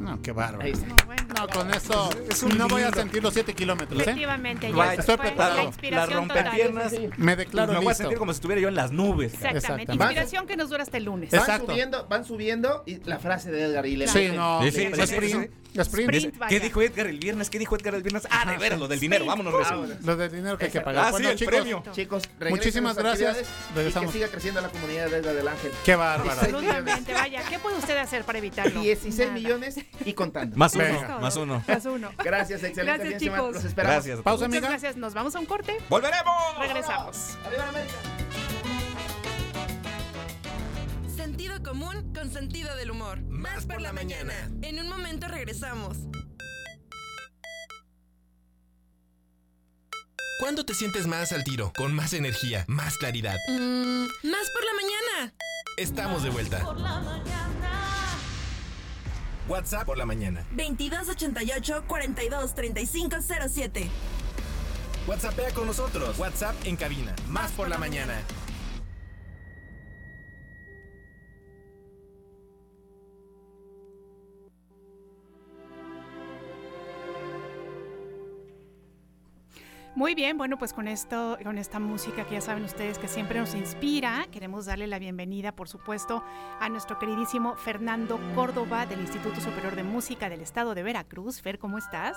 No, qué bárbaro. Ahí está. No, bueno. No, con eso Es un no voy a sentir los 7 kilómetros, ¿eh? Efectivamente, fue estoy preparado. la La rompepiernas. Me declaro me voy a listo. sentir como si estuviera yo en las nubes. Exactamente. Exactamente. Inspiración que nos dura hasta el lunes. Van Exacto. subiendo, van subiendo y la frase de Edgar y le Sí, no. Sí, sí, Le sí, sí, meten. sí. Sprint. Sprint. ¿Qué vaya. dijo Edgar el viernes? ¿Qué dijo Edgar el viernes? Ah, de veras, lo del dinero. Vámonos. Lo del dinero que hay que pagar. Ah, sí, Bueno, el chicos, premio. Chicos, Muchísimas gracias. actividades Regresamos. Y que siga creciendo la comunidad de del Ángel. Qué bárbaro. Absolutamente, vaya. ¿Qué puede usted hacer para evitarlo? 16 Nada. millones y contando. Más uno. Más uno. Más uno. Gracias, excelente Gracias, fin chicos. Los esperamos. Gracias. Pausa, Muchas amiga. gracias. Nos vamos a un corte. ¡Volveremos! Regresamos. Arriba América. Sentido común con sentido del humor. Más por la mañana. En un momento regresamos. ¿Cuándo te sientes más al tiro? Con más energía, más claridad. Mm, más por la mañana. Estamos de vuelta. Por la mañana. 2288 42 35 07. WhatsAppea con nosotros. WhatsApp en cabina. Más por la mañana. Muy bien, bueno, pues con esto, con esta música que ya saben ustedes que siempre nos inspira, queremos darle la bienvenida, por supuesto, a nuestro queridísimo Fernando Córdoba del Instituto Superior de Música del Estado de Veracruz. Fer, ¿cómo estás?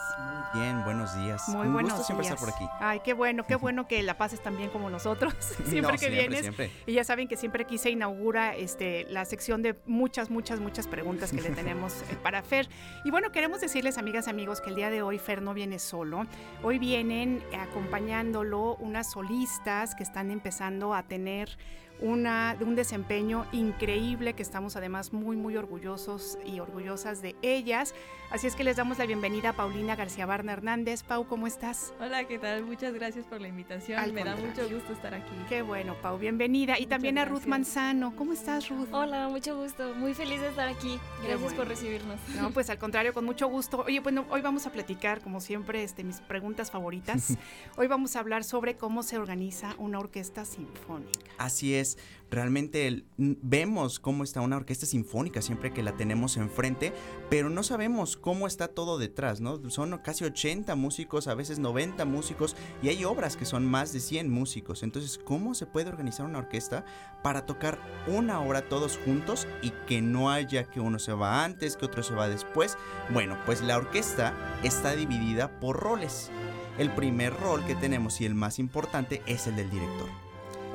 Bien, buenos días. Muy Un buenos gusto siempre días. estar por aquí. Ay, qué bueno, qué bueno que la pases tan bien como nosotros, siempre No, que vienes. Siempre. Y ya saben que siempre aquí se inaugura este, la sección de muchas, muchas, muchas preguntas que le tenemos eh, para Fer. Y bueno, queremos decirles, amigas, amigos, que el día de hoy Fer no viene solo. Hoy vienen acompañándolo unas solistas que están empezando a tener una, un desempeño increíble que estamos además muy, muy orgullosos y orgullosas de ellas. Así es que les damos la bienvenida a Paulina García Barna Hernández. Pau, ¿cómo estás? Hola, ¿qué tal? Muchas gracias por la invitación. Al Me da mucho gusto estar aquí. Qué bueno, Pau, bienvenida. Y Muchas también a Ruth gracias. Manzano. ¿Cómo estás, Ruth? Hola, mucho gusto. Muy feliz de estar aquí. Gracias bueno. por recibirnos. No, pues al contrario, con mucho gusto. Oye, bueno, hoy vamos a platicar, como siempre, este, mis preguntas favoritas. hoy vamos a hablar sobre cómo se organiza una orquesta sinfónica. Así es, realmente vemos cómo está una orquesta sinfónica siempre que la tenemos enfrente, pero no sabemos cómo está todo detrás, ¿no? Son casi 80 músicos, a veces 90 músicos, y hay obras que son más de 100 músicos. Entonces, ¿cómo se puede organizar una orquesta para tocar una hora todos juntos y que no haya que uno se va antes, que otro se va después? Bueno, pues la orquesta está dividida por roles. El primer rol que tenemos y el más importante es el del director.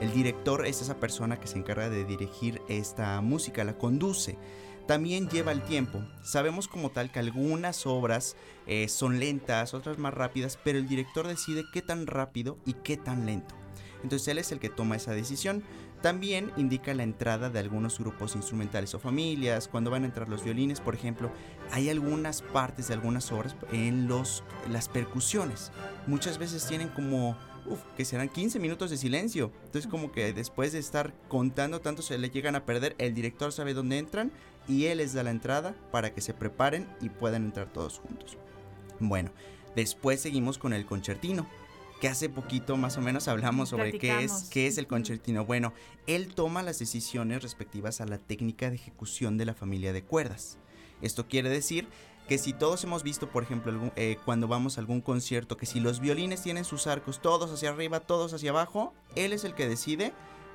El director es esa persona que se encarga de dirigir esta música, la conduce. También lleva el tiempo. Sabemos como tal que algunas obras eh, son lentas, otras más rápidas, pero el director decide qué tan rápido y qué tan lento. Entonces él es el que toma esa decisión. También indica la entrada de algunos grupos instrumentales o familias, cuando van a entrar los violines, por ejemplo, hay algunas partes de algunas obras en los, las percusiones. Muchas veces tienen como, uf, que serán 15 minutos de silencio. Entonces como que después de estar contando tanto se le llegan a perder, el director sabe dónde entran y él les da la entrada para que se preparen y puedan entrar todos juntos. Bueno, después seguimos con el concertino que hace poquito más o menos hablamos sobre qué es, qué es el concertino. Bueno, él toma las decisiones respectivas a la técnica de ejecución de la familia de cuerdas. Esto quiere decir que si todos hemos visto, por ejemplo, eh, cuando vamos a algún concierto, que si los violines tienen sus arcos todos hacia arriba, todos hacia abajo, él es el que decide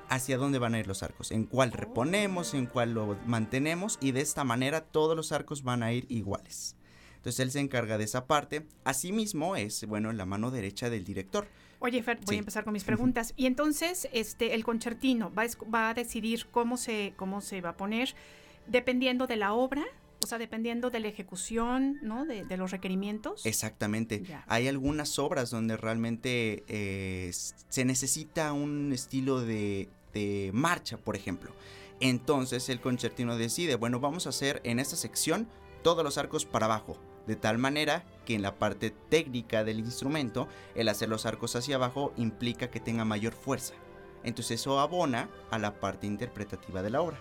hacia dónde van a ir los arcos, en cuál reponemos, en cuál lo mantenemos y de esta manera todos los arcos van a ir iguales. Entonces él se encarga de esa parte. Asimismo es, bueno, la mano derecha del director. Oye, Fer, voy a empezar con mis preguntas. Y entonces, este, el concertino va a, va a decidir cómo se, cómo se va a poner, dependiendo de la obra, o sea, dependiendo de la ejecución, ¿no? De, de los requerimientos. Exactamente. Hay algunas obras donde realmente eh, se necesita un estilo de, de, marcha, por ejemplo. Entonces el concertino decide, bueno, vamos a hacer en esta sección todos los arcos para abajo de tal manera que en la parte técnica del instrumento, el hacer los arcos hacia abajo implica que tenga mayor fuerza. Entonces eso abona a la parte interpretativa de la obra.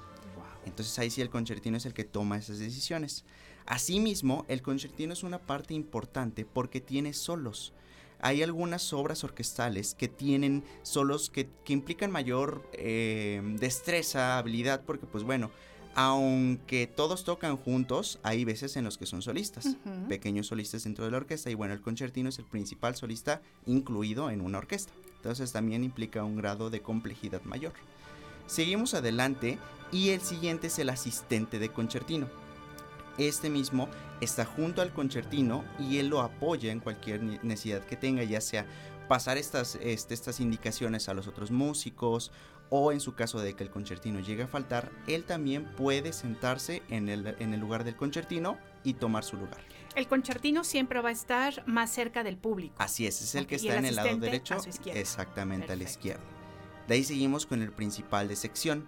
Entonces ahí sí el concertino es el que toma esas decisiones. Asimismo, el concertino es una parte importante porque tiene solos. Hay algunas obras orquestales que tienen solos que, implican mayor eh, destreza, habilidad, porque pues bueno, aunque todos tocan juntos, hay veces en los que son solistas, pequeños solistas dentro de la orquesta, y bueno, el concertino es el principal solista incluido en una orquesta, entonces también implica un grado de complejidad mayor. Seguimos adelante y el siguiente es el asistente de concertino. Este mismo está junto al concertino y él lo apoya en cualquier necesidad que tenga, ya sea pasar estas, este, estas indicaciones a los otros músicos o en su caso de que el concertino llegue a faltar, él también puede sentarse en el, en el lugar del concertino y tomar su lugar. El concertino siempre va a estar más cerca del público. Así es, es el que está en el lado derecho, exactamente a la izquierda. De ahí seguimos con el principal de sección.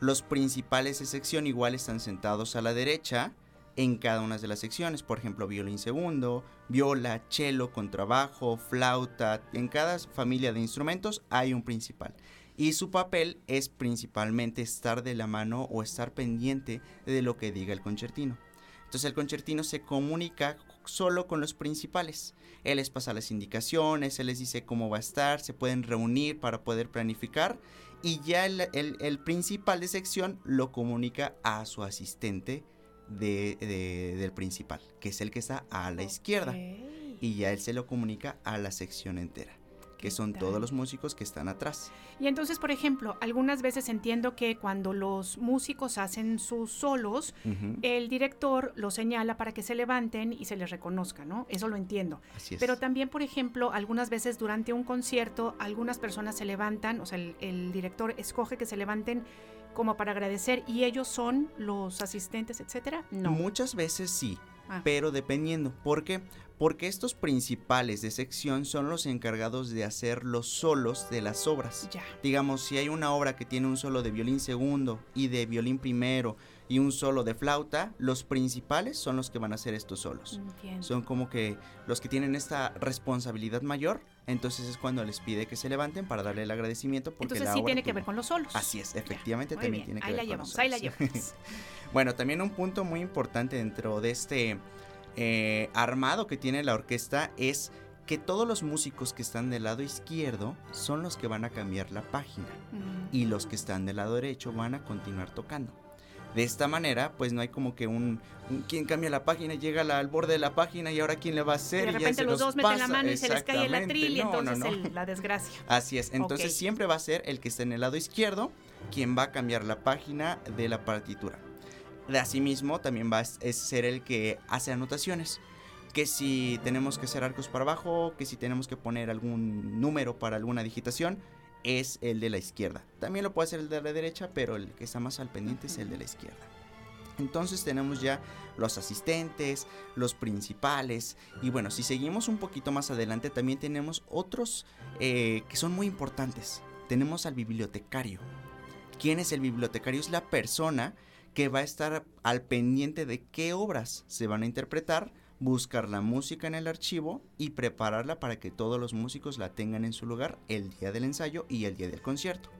Los principales de sección igual están sentados a la derecha en cada una de las secciones, por ejemplo, violín segundo, viola, cello, contrabajo, flauta, en cada familia de instrumentos hay un principal y su papel es principalmente estar de la mano o estar pendiente de lo que diga el concertino. Entonces el concertino se comunica solo con los principales. Él les pasa las indicaciones, él les dice cómo va a estar, se pueden reunir para poder planificar y ya el, principal de sección lo comunica a su asistente del principal, que es el que está a la izquierda. Y ya él se lo comunica a la sección entera que son todos los músicos que están atrás. Y entonces, por ejemplo, algunas veces entiendo que cuando los músicos hacen sus solos, el director los señala para que se levanten y se les reconozca, ¿no? Eso lo entiendo. Así es. Pero también, por ejemplo, algunas veces durante un concierto, algunas personas se levantan, o sea, el, director escoge que se levanten como para agradecer y ellos son los asistentes, etcétera? No. Muchas veces sí, ah. pero dependiendo. ¿Por qué? porque estos principales de sección son los encargados de hacer los solos de las obras. Digamos, si hay una obra que tiene un solo de violín segundo y de violín primero y un solo de flauta, los principales son los que van a hacer estos solos. Son como que los que tienen esta responsabilidad mayor, entonces es cuando les pide que se levanten para darle el agradecimiento. Porque entonces sí tiene que ver con los solos. Así es, efectivamente también tiene que ver con los solos. Ahí la llevamos. bueno, también un punto muy importante dentro de este eh, armado que tiene la orquesta es que todos los músicos que están del lado izquierdo son los que van a cambiar la página y los que están del lado derecho van a continuar tocando. De esta manera, pues no hay como que un, quien cambia la página, llega al borde de la página y ahora quién le va a hacer. Y de repente los dos meten la mano y se les cae el atril y entonces la desgracia. Así es, entonces siempre va a ser el que está en el lado izquierdo quien va a cambiar la página de la partitura. De asimismo, también va a ser el que hace anotaciones. Que si tenemos que hacer arcos para abajo, que si tenemos que poner algún número para alguna digitación, es el de la izquierda. También lo puede hacer el de la derecha, pero el que está más al pendiente es el de la izquierda. Entonces tenemos ya los asistentes, los principales y bueno, si seguimos un poquito más adelante también tenemos otros eh, que son muy importantes. Tenemos al bibliotecario. ¿Quién es el bibliotecario? Es la persona que va a estar al pendiente de qué obras se van a interpretar, buscar la música en el archivo y prepararla para que todos los músicos la tengan en su lugar el día del ensayo y el día del concierto.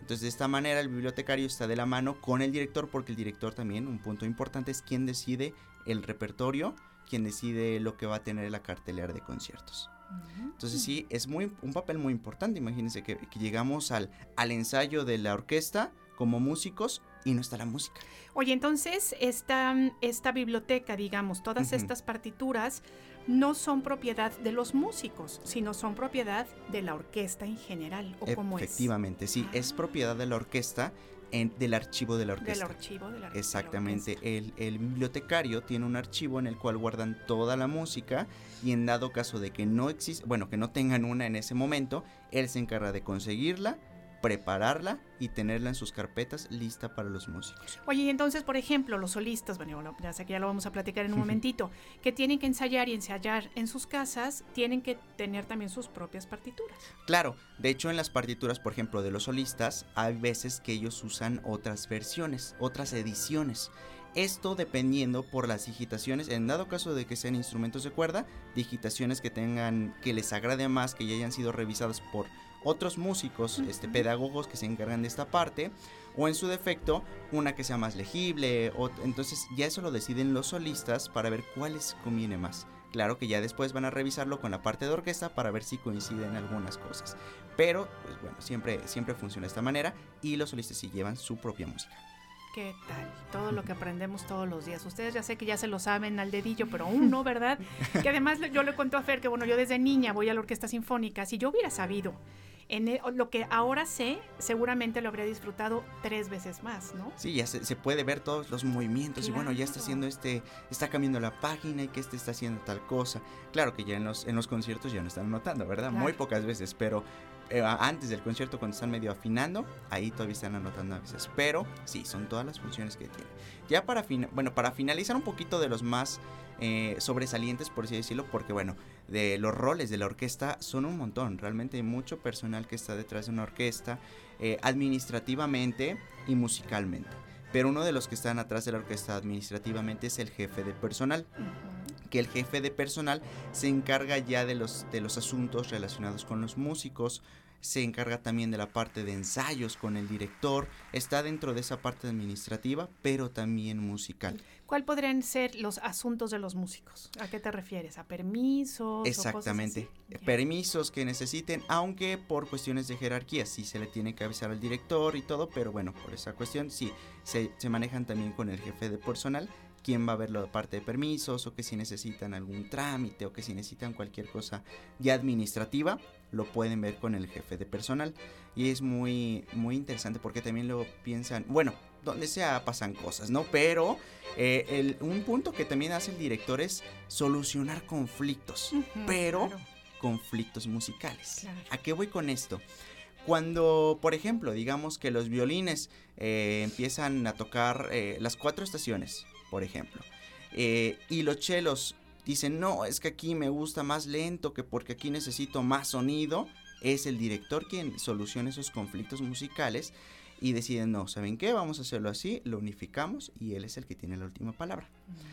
Entonces de esta manera el bibliotecario está de la mano con el director porque el director también, un punto importante, es quien decide el repertorio, quien decide lo que va a tener la cartelera de conciertos. Entonces sí, es muy, un papel muy importante. Imagínense que, que llegamos al, al ensayo de la orquesta como músicos y no está la música. Oye, entonces esta, esta biblioteca, digamos, todas estas partituras no son propiedad de los músicos, sino son propiedad de la orquesta en general, ¿o cómo es? Efectivamente, sí, es propiedad de la orquesta, en- del archivo de la Del orquesta. archivo de la la Exactamente, el, el bibliotecario tiene un archivo en el cual guardan toda la música y en dado caso de que no existe, bueno, que no tengan una en ese momento, él se encarga de conseguirla, prepararla y tenerla en sus carpetas lista para los músicos. Oye, y entonces, por ejemplo, los solistas, bueno, ya sé que ya lo vamos a platicar en un momentito, que tienen que ensayar y ensayar en sus casas, tienen que tener también sus propias partituras. Claro, de hecho en las partituras, por ejemplo, de los solistas, hay veces que ellos usan otras versiones, otras ediciones. Esto dependiendo por las digitaciones, en dado caso de que sean instrumentos de cuerda, digitaciones que tengan, que les agrade más, que ya hayan sido revisadas por otros músicos, este, pedagogos que se encargan de esta parte, o en su defecto, una que sea más legible, o, entonces ya eso lo deciden los solistas para ver cuál les conviene más. Claro que ya después van a revisarlo con la parte de orquesta para ver si coinciden algunas cosas. Pero, pues bueno, siempre, siempre funciona de esta manera y los solistas sí llevan su propia música. ¿Qué tal? Todo lo que aprendemos todos los días. Ustedes ya sé que ya se lo saben al dedillo, pero aún no, ¿verdad? Que además yo le cuento a Fer que, bueno, yo desde niña voy a la orquesta sinfónica. Si yo hubiera sabido en e- lo que ahora sé, seguramente lo habría disfrutado tres veces más, ¿no? Sí, ya se, se puede ver todos los movimientos y bueno, ya está haciendo este, está cambiando la página y que este está haciendo tal cosa. Claro que ya en los, en los conciertos ya no están anotando, ¿verdad? Muy pocas veces, pero eh, antes del concierto cuando están medio afinando, ahí todavía están anotando a veces. Pero sí, son todas las funciones que tiene. Ya para, bueno, para finalizar un poquito de los más eh, sobresalientes, por así decirlo, porque bueno, de los roles de la orquesta son un montón. Realmente hay mucho personal que está detrás de una orquesta, eh, administrativamente y musicalmente. Pero uno de los que están atrás de la orquesta administrativamente es el jefe de personal que el jefe de personal se encarga ya de los, de los asuntos relacionados con los músicos, se encarga también de la parte de ensayos con el director, está dentro de esa parte administrativa, pero también musical. ¿Cuál podrían ser los asuntos de los músicos? ¿A qué te refieres? ¿A permisos? o cosas Exactamente. así? Permisos que necesiten, aunque por cuestiones de jerarquía sí se le tiene que avisar al director y todo, pero bueno, por esa cuestión sí se, se manejan también con el jefe de personal, quién va a ver la parte de permisos o que si necesitan algún trámite o que si necesitan cualquier cosa ya administrativa, lo pueden ver con el jefe de personal. Y es muy, muy interesante porque también lo piensan, bueno, donde sea pasan cosas, ¿no? Pero eh, el- un punto que también hace el director es solucionar conflictos, pero claro. conflictos musicales. Claro. ¿A qué voy con esto? Cuando, por ejemplo, digamos que los violines eh, empiezan a tocar eh, las cuatro estaciones, por ejemplo, y los chelos dicen, no, es que aquí me gusta más lento, que porque aquí necesito más sonido, es el director quien soluciona esos conflictos musicales y deciden, no, ¿saben qué? Vamos a hacerlo así, lo unificamos y él es el que tiene la última palabra.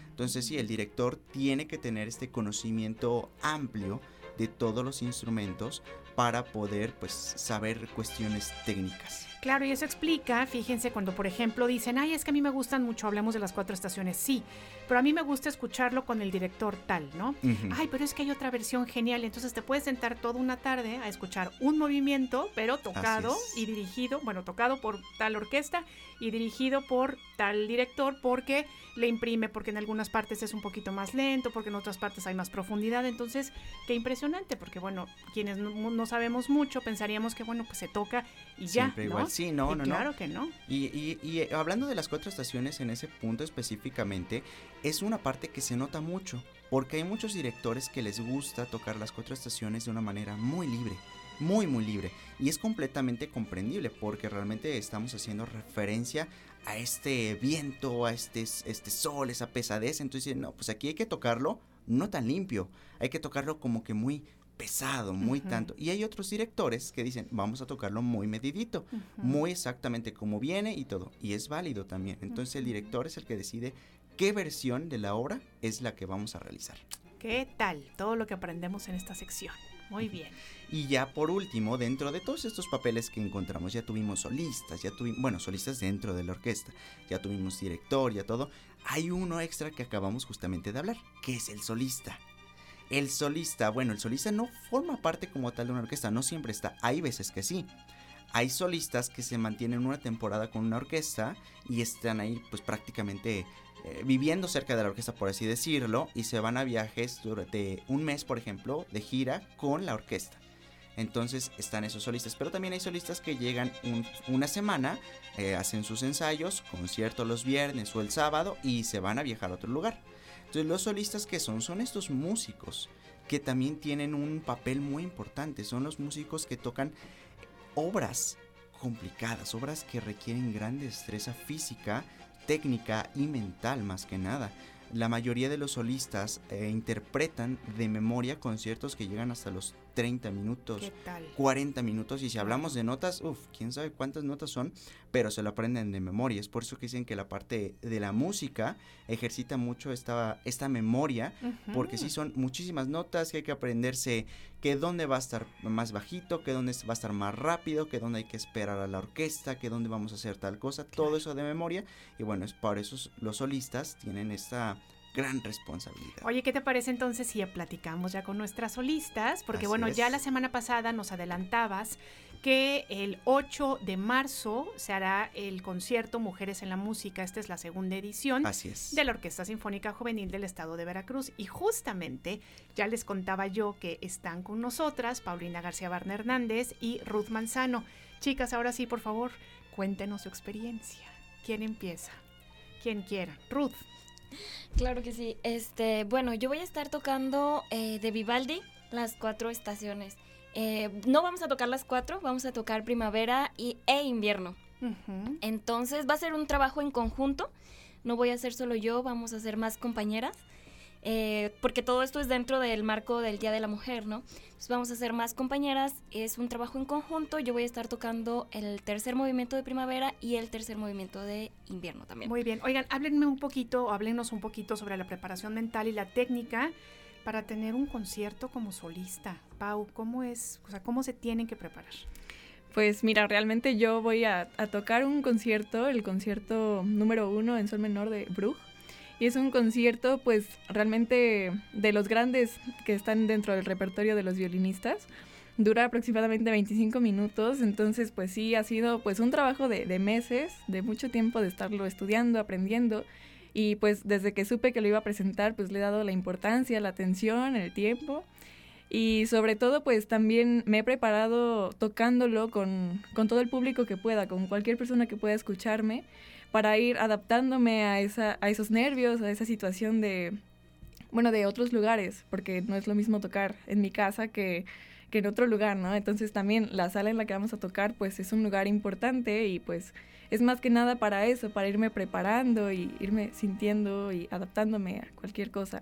Entonces sí, el director tiene que tener este conocimiento amplio de todos los instrumentos para poder pues saber cuestiones técnicas. Claro, y eso explica, fíjense, cuando por ejemplo dicen, ay, es que a mí me gustan mucho, hablemos de las cuatro estaciones, sí, pero a mí me gusta escucharlo con el director tal, ¿no? Ay, pero es que hay otra versión genial, entonces te puedes sentar toda una tarde a escuchar un movimiento, pero tocado y dirigido, bueno, tocado por tal orquesta y dirigido por tal director porque le imprime, porque en algunas partes es un poquito más lento, porque en otras partes hay más profundidad, entonces, qué impresionante, porque bueno, quienes no, no sabemos mucho pensaríamos que bueno, pues se toca y ya, Siempre ¿no? igual. Sí, no, Y no, no. claro que no. Y, y- y, eh, hablando de las cuatro estaciones en ese punto específicamente, es una parte que se nota mucho, porque hay muchos directores que les gusta tocar las cuatro estaciones de una manera muy libre. muy muy libre y es completamente comprendible porque realmente estamos haciendo referencia a este viento, a este, este sol, esa pesadez, entonces no, pues aquí hay que tocarlo no tan limpio, hay que tocarlo como que muy pesado, muy tanto. Y hay otros directores que dicen, vamos a tocarlo muy medidito, muy exactamente como viene y todo. Y es válido también. Entonces el director es el que decide qué versión de la obra es la que vamos a realizar. ¿Qué tal? Todo lo que aprendemos en esta sección. Muy bien. Y ya por último, dentro de todos estos papeles que encontramos, ya tuvimos solistas, ya tuvimos, bueno, solistas dentro de la orquesta, ya tuvimos director, ya todo. Hay uno extra que acabamos justamente de hablar, que es el solista. El solista, bueno, el solista no forma parte como tal de una orquesta, no siempre está. Hay veces que sí. Hay solistas que se mantienen una temporada con una orquesta y están ahí pues prácticamente eh, viviendo cerca de la orquesta, por así decirlo, y se van a viajes durante un mes, por ejemplo, de gira con la orquesta. Entonces están esos solistas, pero también hay solistas que llegan un- una semana, eh, hacen sus ensayos, concierto los viernes o el sábado y se van a viajar a otro lugar. Entonces los solistas que son son estos músicos que también tienen un papel muy importante, son los músicos que tocan obras complicadas, obras que requieren gran destreza física, técnica y mental más que nada. La mayoría de los solistas eh, interpretan de memoria conciertos que llegan hasta los 30 minutos, ¿Qué tal? 40 minutos y si hablamos de notas, uff, quién sabe cuántas notas son, pero se lo aprenden de memoria. Es por eso que dicen que la parte de la música ejercita mucho esta, esta memoria, porque sí son muchísimas notas que hay que aprenderse que dónde va a estar más bajito, que dónde va a estar más rápido, que dónde hay que esperar a la orquesta, que dónde vamos a hacer tal cosa, todo eso de memoria. Y bueno, es por eso los solistas tienen esta gran responsabilidad. Oye, ¿qué te parece entonces si ya platicamos ya con nuestras solistas? Porque Así bueno, ya la semana pasada nos adelantabas que el 8 de marzo se hará el concierto Mujeres en la Música. Esta es la segunda edición Así es. de la Orquesta Sinfónica Juvenil del Estado de Veracruz. Y justamente ya les contaba yo que están con nosotras Paulina García Barna Hernández y Ruth Manzano. Chicas, ahora sí, por favor, cuéntenos su experiencia. ¿Quién empieza? Quien quiera. Ruth. Claro que sí. Este, bueno, yo voy a estar tocando eh, de Vivaldi las cuatro estaciones. Eh, no vamos a tocar las cuatro, vamos a tocar primavera y, e invierno. Entonces va a ser un trabajo en conjunto. No voy a ser solo yo, vamos a ser más compañeras. Eh, porque todo esto es dentro del marco del Día de la Mujer, ¿no? Entonces vamos a ser más compañeras, es un trabajo en conjunto. Yo voy a estar tocando el tercer movimiento de primavera y el tercer movimiento de invierno también. Muy bien. Oigan, háblenme un poquito, háblenos un poquito sobre la preparación mental y la técnica para tener un concierto como solista. Pau, ¿cómo es? O sea, ¿cómo se tienen que preparar? Pues mira, realmente yo voy a, a tocar un concierto, el concierto número uno en sol menor de Bruch. Y es un concierto, pues, realmente de los grandes que están dentro del repertorio de los violinistas. Dura aproximadamente 25 minutos, entonces pues sí, ha sido pues un trabajo de, meses, de mucho tiempo de estarlo estudiando, aprendiendo. Y pues desde que supe que lo iba a presentar, pues le he dado la importancia, la atención, el tiempo. Y sobre todo, pues también me he preparado tocándolo con, con todo el público que pueda, con cualquier persona que pueda escucharme, para ir adaptándome a, esa, a esos nervios, a esa situación de, bueno, de otros lugares, porque no es lo mismo tocar en mi casa que, que en otro lugar, ¿no? Entonces también la sala en la que vamos a tocar, pues es un lugar importante y pues es más que nada para eso, para irme preparando y irme sintiendo y adaptándome a cualquier cosa.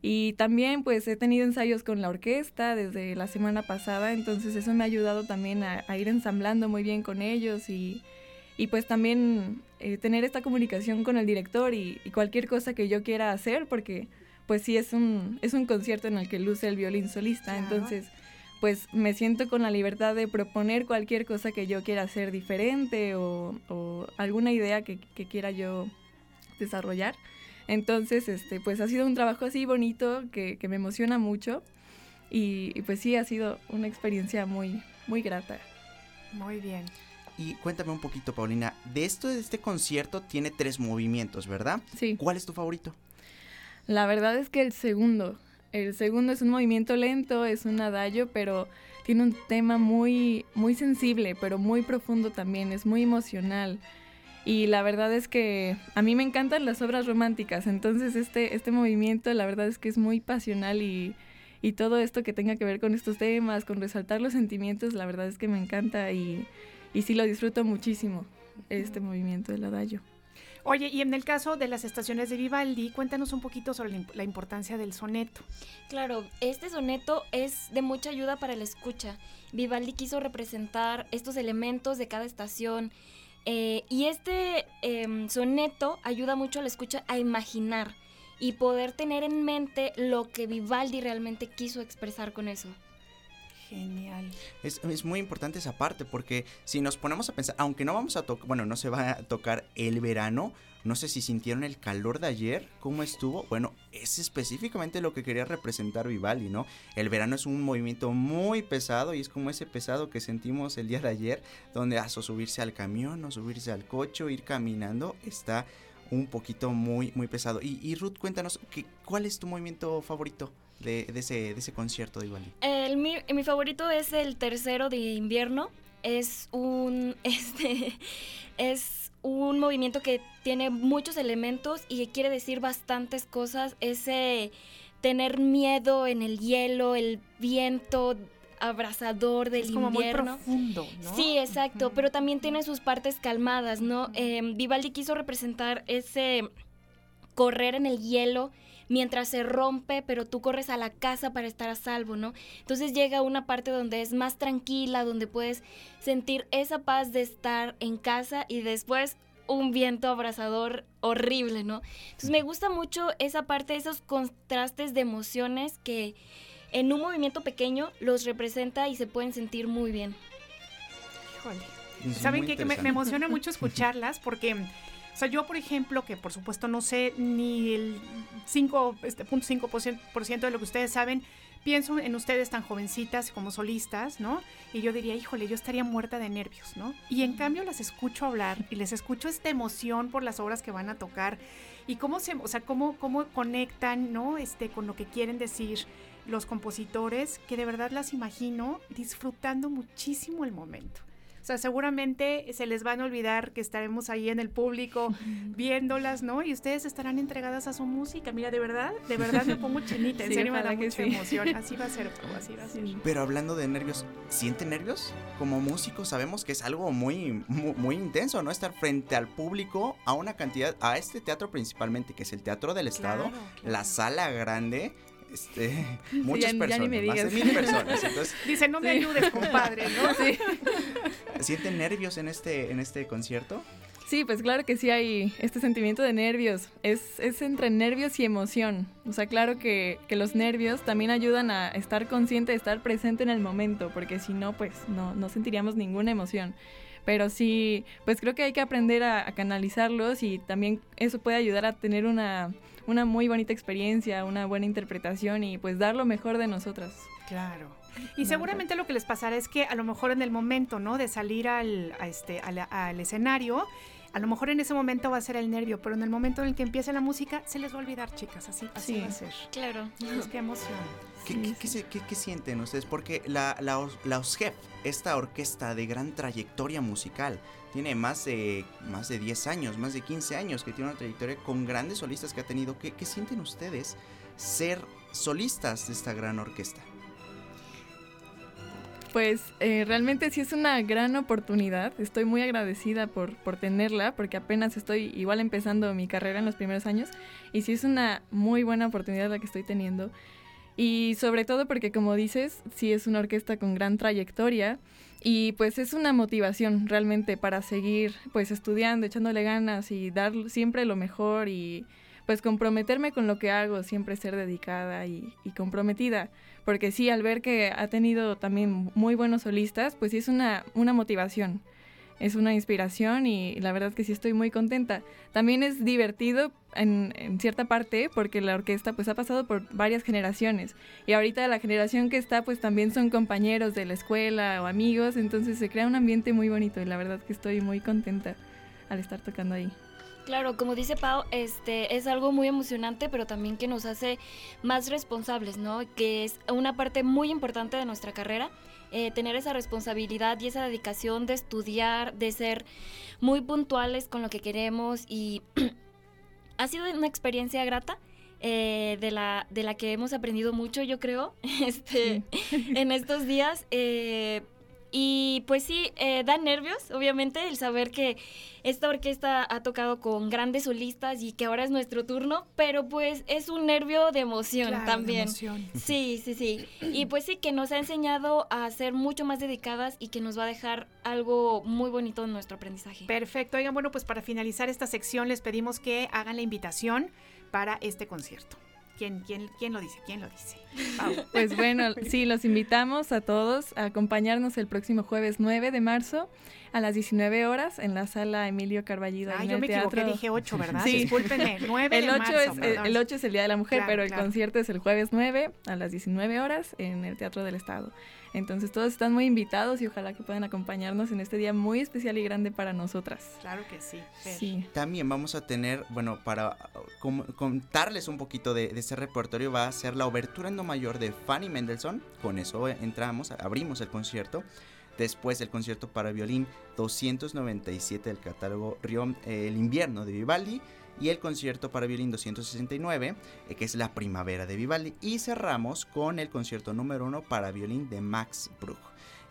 Y también pues he tenido ensayos con la orquesta desde la semana pasada, entonces eso me ha ayudado también a, ir ensamblando muy bien con ellos y, y pues también eh, tener esta comunicación con el director y, y, cualquier cosa que yo quiera hacer, porque pues sí es un, es un concierto en el que luce el violín solista, Claro. entonces pues me siento con la libertad de proponer cualquier cosa que yo quiera hacer diferente o, o alguna idea que, que quiera yo desarrollar. Entonces, este, pues ha sido un trabajo así bonito que, que me emociona mucho y, y, pues sí ha sido una experiencia muy, muy grata. Muy bien. Y cuéntame un poquito, Paulina, de esto de este concierto tiene tres movimientos, ¿verdad? Sí. ¿Cuál es tu favorito? La verdad es que el segundo, el segundo es un movimiento lento, es un adagio, pero tiene un tema muy, muy sensible, pero muy profundo también, es muy emocional. Y la verdad es que a mí me encantan las obras románticas, entonces este, este movimiento la verdad es que es muy pasional y, y todo esto que tenga que ver con estos temas, con resaltar los sentimientos, la verdad es que me encanta y, y sí lo disfruto muchísimo, este movimiento del adagio. Oye, y en el caso de las estaciones de Vivaldi, cuéntanos un poquito sobre la imp- la importancia del soneto. Claro, este soneto es de mucha ayuda para la escucha. Vivaldi quiso representar estos elementos de cada estación eh, y este em, soneto ayuda mucho a la escucha a imaginar y poder tener en mente lo que Vivaldi realmente quiso expresar con eso. Genial. Es, muy importante esa parte porque si nos ponemos a pensar, aunque no vamos a tocar, bueno, no se va a tocar el verano, no sé si sintieron el calor de ayer, cómo estuvo. Bueno, es específicamente lo que quería representar Vivaldi, ¿no? El verano es un movimiento muy pesado y es como ese pesado que sentimos el día de ayer, donde a subirse al camión o subirse al coche o ir caminando está un poquito muy, muy pesado. Y, y Ruth, cuéntanos, ¿qué, ¿cuál es tu movimiento favorito de, de ese, de ese concierto de Vivaldi? El, mi, mi favorito es el tercero de invierno. Es un este es un movimiento que tiene muchos elementos y que quiere decir bastantes cosas. Ese tener miedo en el hielo, el viento abrasador del Es como muy invierno. profundo, ¿no? Sí, exacto, pero también tiene sus partes calmadas, ¿no? Eh, Vivaldi quiso representar ese correr en el hielo mientras se rompe, pero tú corres a la casa para estar a salvo, ¿no? Entonces llega una parte donde es más tranquila, donde puedes sentir esa paz de estar en casa y después un viento abrasador horrible, ¿no? Entonces me gusta mucho esa parte, esos contrastes de emociones que en un movimiento pequeño los representa y se pueden sentir muy bien. Híjole. ¿Saben qué? Que me, emociona mucho escucharlas porque, o sea, yo, por ejemplo, que por supuesto no sé ni el 5, este, punto 5% por cien- por ciento de lo que ustedes saben, pienso en ustedes tan jovencitas como solistas, ¿no? Y yo diría, híjole, yo estaría muerta de nervios, ¿no? Y en cambio las escucho hablar y les escucho esta emoción por las obras que van a tocar y cómo se, o sea, cómo, cómo conectan, ¿no? Este, con lo que quieren decir los compositores, que de verdad las imagino disfrutando muchísimo el momento. O sea, seguramente se les van a olvidar que estaremos ahí en el público viéndolas, ¿no? Y ustedes estarán entregadas a su música. Mira, de verdad, de verdad me pongo chinita. En Sí, serio me da ojalá que mucha sí. emoción. Así va a ser, Pau, así va a ser. Pero hablando de nervios, ¿siente nervios? Como músicos sabemos que es algo muy, muy, muy intenso, ¿no? Estar frente al público a una cantidad, a este teatro principalmente, que es el Teatro del Estado, Claro, claro. la sala grande, este, muchas ya personas, me más de mil personas. Entonces, Dice, no me ayudes, compadre, ¿no? Sí. ¿sienten nervios en este, en este concierto? Sí, pues claro que sí hay este sentimiento de nervios. Es, es entre nervios y emoción. O sea, claro que, que los nervios también ayudan a estar consciente, de estar presente en el momento, porque si no, pues no, no sentiríamos ninguna emoción. Pero sí, pues creo que hay que aprender a, a canalizarlos y también eso puede ayudar a tener una, una muy bonita experiencia, una buena interpretación y pues dar lo mejor de nosotras. Claro. Y seguramente lo que les pasará es que a lo mejor en el momento, ¿no? De salir al, a este, al, al escenario, a lo mejor en ese momento va a ser el nervio, pero en el momento en el que empiece la música, se les va a olvidar, chicas. Así, así Sí. va a ser. Claro. Pues qué emoción. ¿Qué, qué- qué se- qué- qué sienten ustedes? Porque la, la, OSGEP, esta orquesta de gran trayectoria musical, tiene más de, más de 10 años, más de 15 años que tiene una trayectoria con grandes solistas que ha tenido. ¿Qué, qué sienten ustedes ser solistas de esta gran orquesta? Pues eh, realmente sí es una gran oportunidad. Estoy muy agradecida por, por tenerla porque apenas estoy igual empezando mi carrera en los primeros años y sí es una muy buena oportunidad la que estoy teniendo. Y sobre todo porque como dices, sí es una orquesta con gran trayectoria y pues es una motivación realmente para seguir pues estudiando, echándole ganas y dar siempre lo mejor y pues comprometerme con lo que hago, siempre ser dedicada y, comprometida. Porque sí, al ver que ha tenido también muy buenos solistas, pues sí es una, una motivación, es una inspiración y la verdad que sí estoy muy contenta. También es divertido en, en cierta parte porque la orquesta pues ha pasado por varias generaciones y ahorita la generación que está pues también son compañeros de la escuela o amigos, entonces se crea un ambiente muy bonito y la verdad que estoy muy contenta al estar tocando ahí. Claro, como dice Pau, este es algo muy emocionante, pero también que nos hace más responsables, ¿no? Que es una parte muy importante de nuestra carrera, eh, tener esa responsabilidad y esa dedicación de estudiar, de ser muy puntuales con lo que queremos y ha sido una experiencia grata eh, de, la, de la que hemos aprendido mucho, yo creo, este, en estos días. Eh, y pues sí, eh, da nervios, obviamente, el saber que esta orquesta ha tocado con grandes solistas y que ahora es nuestro turno, pero pues es un nervio de emoción Claro, de también. emoción. Sí, sí, sí. Y pues sí, que nos ha enseñado a ser mucho más dedicadas y que nos va a dejar algo muy bonito en nuestro aprendizaje. Perfecto. Oigan, bueno, pues para finalizar esta sección les pedimos que hagan la invitación para este concierto. ¿Quién, quién, quién lo dice? ¿Quién lo dice? Pau. Pues bueno, sí, los invitamos a todos a acompañarnos el próximo jueves 9 de marzo a las 19 horas en la sala Emilio Carballido. Ah, yo me equivoqué, teatro. dije 8, ¿verdad? Sí. Discúlpenme, 9 el de 8 marzo, es, el- perdón. el 8 es el Día de la Mujer, Claro, pero el claro. concierto es el jueves 9 a las 19 horas en el Teatro del Estado. Entonces todos están muy invitados y ojalá que puedan acompañarnos en este día muy especial y grande para nosotras. Claro que sí. Fer. Sí. También vamos a tener, bueno, para com- contarles un poquito de, de este repertorio, va a ser la obertura en do mayor de Fanny Mendelssohn. Con eso entramos, abrimos el concierto. Después el concierto para violín 297 del catálogo Riom, eh, El invierno de Vivaldi. Y el concierto para violín 269, eh, que es la primavera de Vivaldi. Y cerramos con el concierto número uno para violín de Max Bruch.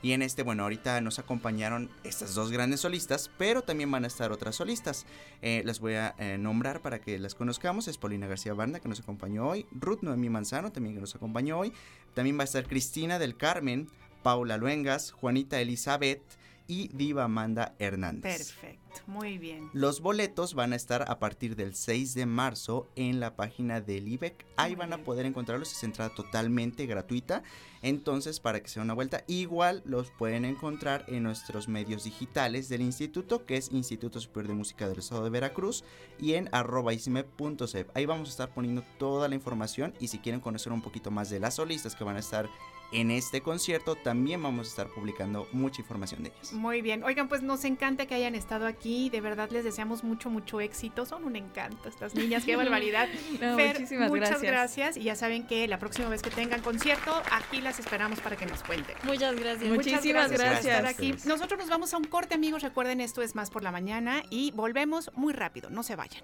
Y en este, bueno, ahorita nos acompañaron estas dos grandes solistas, pero también van a estar otras solistas. Eh, las voy a nombrar para que las conozcamos. Es Paulina García Banda, que nos acompañó hoy. Ruth Noemí Manzano, también que nos acompañó hoy. También va a estar Cristina del Carmen, Paula Luengas, Juanita Elizabeth y Diva Amanda Hernández. Perfecto, muy bien. Los boletos van a estar a partir del 6 de marzo en la página del IBEC. Ahí Muy van a poder encontrarlos, es entrada totalmente gratuita. Entonces, para que se den una vuelta, igual los pueden encontrar en nuestros medios digitales del instituto, que es Instituto Superior de Música del Estado de Veracruz, y en arroba isme.cep. Ahí vamos a estar poniendo toda la información y si quieren conocer un poquito más de las solistas que van a estar en este concierto, también vamos a estar publicando mucha información de ellas. Muy bien. Oigan, pues nos encanta que hayan estado aquí. De verdad les deseamos mucho, mucho éxito. Son un encanto estas niñas. Qué barbaridad. No, Fer, muchísimas muchas gracias. gracias. Y ya saben que la próxima vez que tengan concierto, aquí las esperamos para que nos cuenten. Muchas gracias. Muchas Muchísimas por estar gracias. aquí. Nosotros nos vamos a un corte, amigos. Recuerden, esto es más por la mañana y volvemos muy rápido. No se vayan.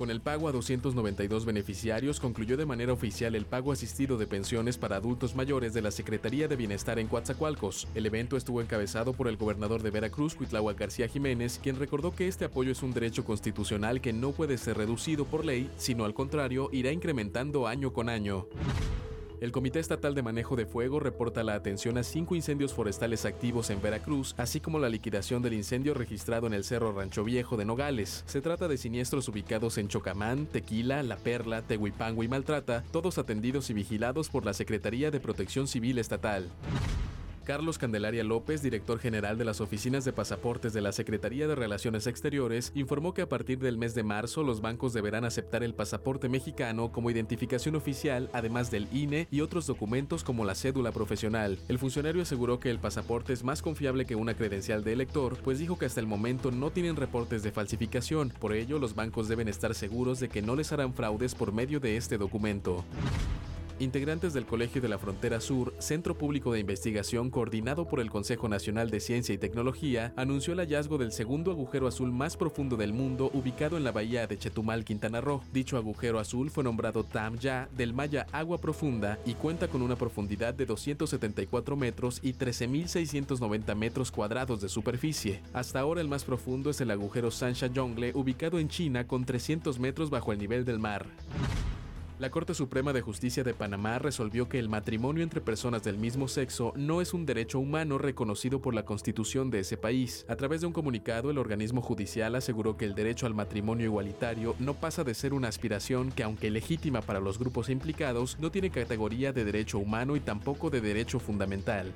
Con el pago a 292 beneficiarios concluyó de manera oficial el pago asistido de pensiones para adultos mayores de la Secretaría de Bienestar en Coatzacoalcos. El evento estuvo encabezado por el gobernador de Veracruz, Cuitláhuac García Jiménez, quien recordó que este apoyo es un derecho constitucional que no puede ser reducido por ley, sino al contrario, irá incrementando año con año. El Comité Estatal de Manejo de Fuego reporta la atención a cinco incendios forestales activos en Veracruz, así como la liquidación del incendio registrado en el Cerro Rancho Viejo de Nogales. Se trata de siniestros ubicados en Chocamán, Tequila, La Perla, Tehuipango y Maltrata, todos atendidos y vigilados por la Secretaría de Protección Civil Estatal. Carlos Candelaria López, director general de las oficinas de pasaportes de la Secretaría de Relaciones Exteriores, informó que a partir del mes de marzo los bancos deberán aceptar el pasaporte mexicano como identificación oficial, además del INE y otros documentos como la cédula profesional. El funcionario aseguró que el pasaporte es más confiable que una credencial de elector, pues dijo que hasta el momento no tienen reportes de falsificación, por ello los bancos deben estar seguros de que no les harán fraudes por medio de este documento. Integrantes del Colegio de la Frontera Sur, Centro Público de Investigación coordinado por el Consejo Nacional de Ciencia y Tecnología, anunció el hallazgo del segundo agujero azul más profundo del mundo ubicado en la bahía de Chetumal, Quintana Roo. Dicho agujero azul fue nombrado Tam Ya del maya agua profunda y cuenta con una profundidad de 274 metros y 13.690 metros cuadrados de superficie. Hasta ahora el más profundo es el agujero Sansha Jongle ubicado en China con 300 metros bajo el nivel del mar. La Corte Suprema de Justicia de Panamá resolvió que el matrimonio entre personas del mismo sexo no es un derecho humano reconocido por la Constitución de ese país. A través de un comunicado, el organismo judicial aseguró que el derecho al matrimonio igualitario no pasa de ser una aspiración que, aunque legítima para los grupos implicados, no tiene categoría de derecho humano y tampoco de derecho fundamental.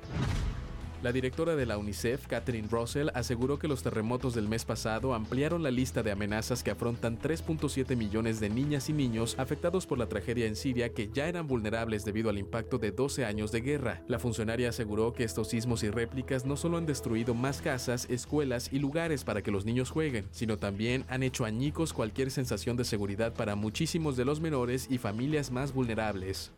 La directora de la UNICEF, Catherine Russell, aseguró que los terremotos del mes pasado ampliaron la lista de amenazas que afrontan 3.7 millones de niñas y niños afectados por la tragedia en Siria que ya eran vulnerables debido al impacto de 12 años de guerra. La funcionaria aseguró que estos sismos y réplicas no solo han destruido más casas, escuelas y lugares para que los niños jueguen, sino también han hecho añicos cualquier sensación de seguridad para muchísimos de los menores y familias más vulnerables.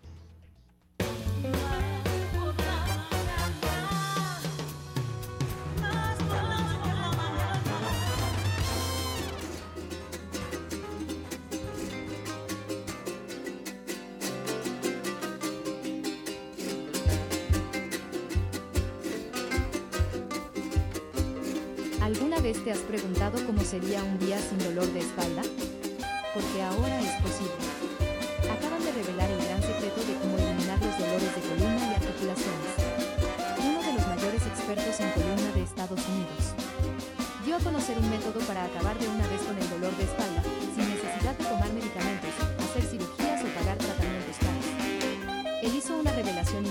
Te has preguntado cómo sería un día sin dolor de espalda? Porque ahora es posible. Acaban de revelar el gran secreto de cómo eliminar los dolores de columna y articulaciones. Uno de los mayores expertos en columna de Estados Unidos dio a conocer un método para acabar de una vez con el dolor de espalda, sin necesidad de tomar medicamentos, hacer cirugías o pagar tratamientos caros. Él hizo una revelación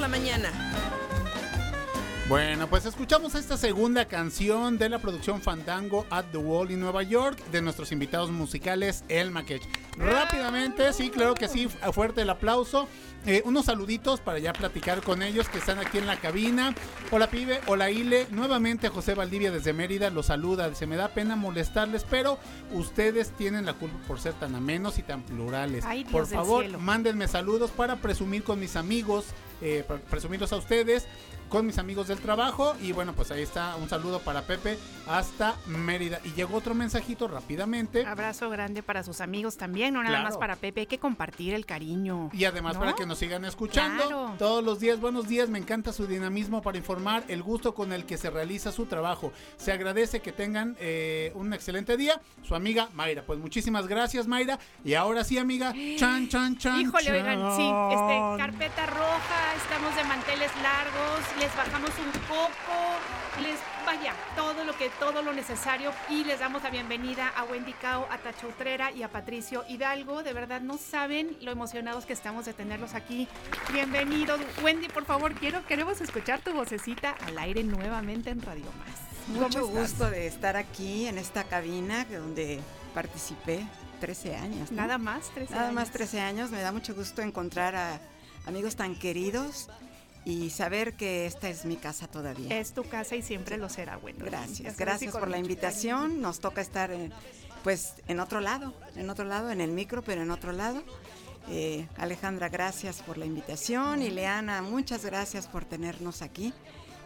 la mañana. Bueno, pues escuchamos esta segunda canción de la producción Fandango at the Wall en Nueva York de nuestros invitados musicales El Maquech. Rápidamente, sí, claro que sí, fuerte el aplauso. Eh, unos saluditos para ya platicar con ellos que están aquí en la cabina. Hola pibe, hola Ile. Nuevamente José Valdivia desde Mérida los saluda. Se me da pena molestarles, pero ustedes tienen la culpa por ser tan amenos y tan plurales. Ay, Dios por favor, cielo. mándenme saludos para presumir con mis amigos, eh, para presumirlos a ustedes, con mis amigos del trabajo. Y bueno, pues ahí está un saludo para Pepe hasta Mérida. Y llegó otro mensajito rápidamente. Abrazo grande para sus amigos también, no nada Claro. más para Pepe, hay que compartir el cariño. Y además ¿no? para que nos sigan escuchando Claro. todos los días. Buenos días, me encanta su dinamismo para informar, el gusto con el que se realiza su trabajo. Se agradece que tengan eh, un excelente día. Su amiga Mayra. Pues muchísimas gracias, Mayra. Y ahora sí, amiga. Chan, chan, chan. Híjole, oigan, sí, este, carpeta roja, estamos de manteles largos, les bajamos un poco, les vaya, todo lo que, todo lo necesario y les damos la bienvenida a Wendy Cao, a Tacho Utrera y a Patricio Hidalgo. De verdad no saben lo emocionados que estamos de tenerlos aquí. Bienvenidos. Wendy, por favor, quiero, queremos escuchar tu vocecita al aire nuevamente en Radio Más. Mucho gusto de estar aquí en esta cabina donde participé 13 años. ¿no? Nada más, 13 Nada más años. 13 años. Me da mucho gusto encontrar a amigos tan queridos y saber que esta es mi casa todavía. Es tu casa y siempre lo será, Wendy. Gracias, gracias con por la invitación. Nos toca estar en, pues en otro lado, en otro lado, en el micro, pero en otro lado. Eh, Alejandra, gracias por la invitación y Leana, muchas gracias por tenernos aquí.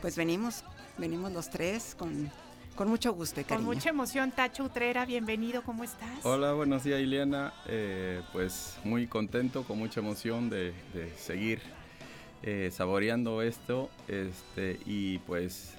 Pues venimos, venimos los tres con, con mucho gusto y Con cariño. mucha emoción, Tacho Utrera, bienvenido, ¿cómo estás? Hola, buenos días Ileana. Eh, pues muy contento, con mucha emoción de, de seguir eh, saboreando esto. Este, y pues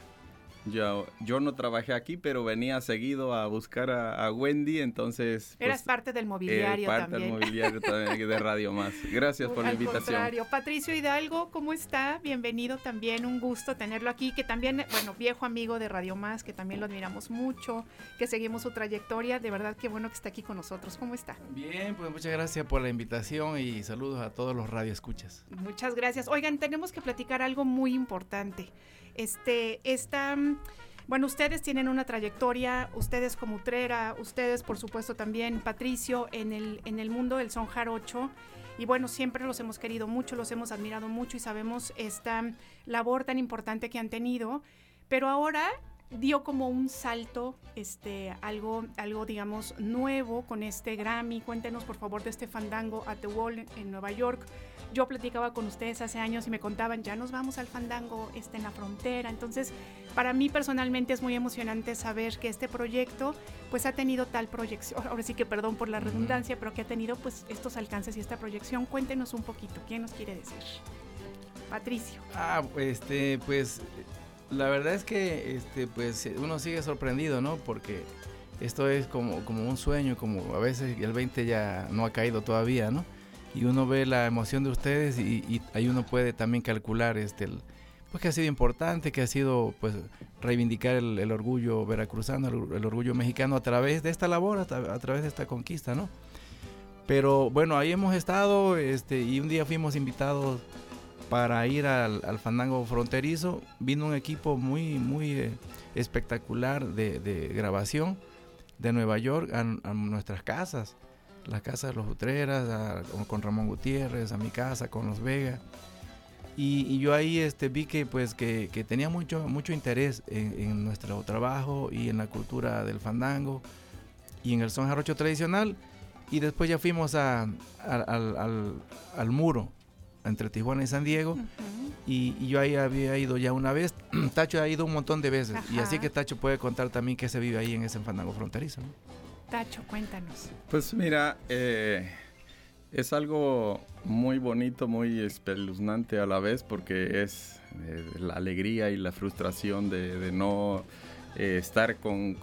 yo, yo no trabajé aquí, pero venía seguido a buscar a, a Wendy, entonces... Eras pues, parte del eh, mobiliario parte también. del mobiliario también de Radio Más. Gracias por la Al invitación. contrario, Patricio Hidalgo, ¿cómo está? Bienvenido también, un gusto tenerlo aquí, que también, bueno, viejo amigo de Radio Más, que también lo admiramos mucho, que seguimos su trayectoria, de verdad que bueno que está aquí con nosotros. ¿Cómo está? Bien, pues muchas gracias por la invitación y saludos a todos los radioescuchas. Muchas gracias. Oigan, tenemos que platicar algo muy importante. Este, esta, bueno, ustedes tienen una trayectoria, ustedes como Utrera, ustedes por supuesto también, Patricio, en el, en el mundo del son jarocho. Y bueno, siempre los hemos querido mucho, los hemos admirado mucho y sabemos esta labor tan importante que han tenido. Pero ahora dio como un salto, este, algo, algo digamos nuevo con este Grammy. Cuéntenos por favor de este Fandango at the Wall en Nueva York. Yo platicaba con ustedes hace años y me contaban, ya nos vamos al Fandango este, en la frontera. Entonces, para mí personalmente es muy emocionante saber que este proyecto pues ha tenido tal proyección, ahora sí que perdón por la redundancia, pero que ha tenido pues estos alcances y esta proyección. Cuéntenos un poquito, ¿quién nos quiere decir? Patricio. Ah, este, pues la verdad es que este, pues uno sigue sorprendido, ¿no? Porque esto es como, como un sueño, como a veces el 20 ya no ha caído todavía, ¿no? Y uno ve la emoción de ustedes y, y ahí uno puede también calcular este, el, pues que ha sido importante, que ha sido pues reivindicar el, el orgullo veracruzano, el, el orgullo mexicano a través de esta labor, a, tra- a través de esta conquista, ¿no? Pero bueno, ahí hemos estado este, y un día fuimos invitados para ir al, al fandango fronterizo. Vino un equipo muy, muy eh, espectacular de, de grabación de Nueva York a, a nuestras casas. La casa de los Utreras, a- con- Ramón Gutiérrez, a mi casa, con los Vega. Y, y yo ahí este, vi que, pues, que, que tenía mucho, mucho interés en, en nuestro trabajo y en la cultura del fandango y en el son jarocho tradicional. Y después ya fuimos a, a- al, al- al muro entre Tijuana y San Diego. y, y yo ahí había ido ya una vez. Tacho ha ido un montón de veces. Y así Ajá. que Tacho puede contar también que se vive ahí en ese fandango fronterizo. ¿no? Tacho, cuéntanos. Pues mira, eh, es algo muy bonito, muy espeluznante a la vez porque es eh, la alegría y la frustración de, no eh, estar con,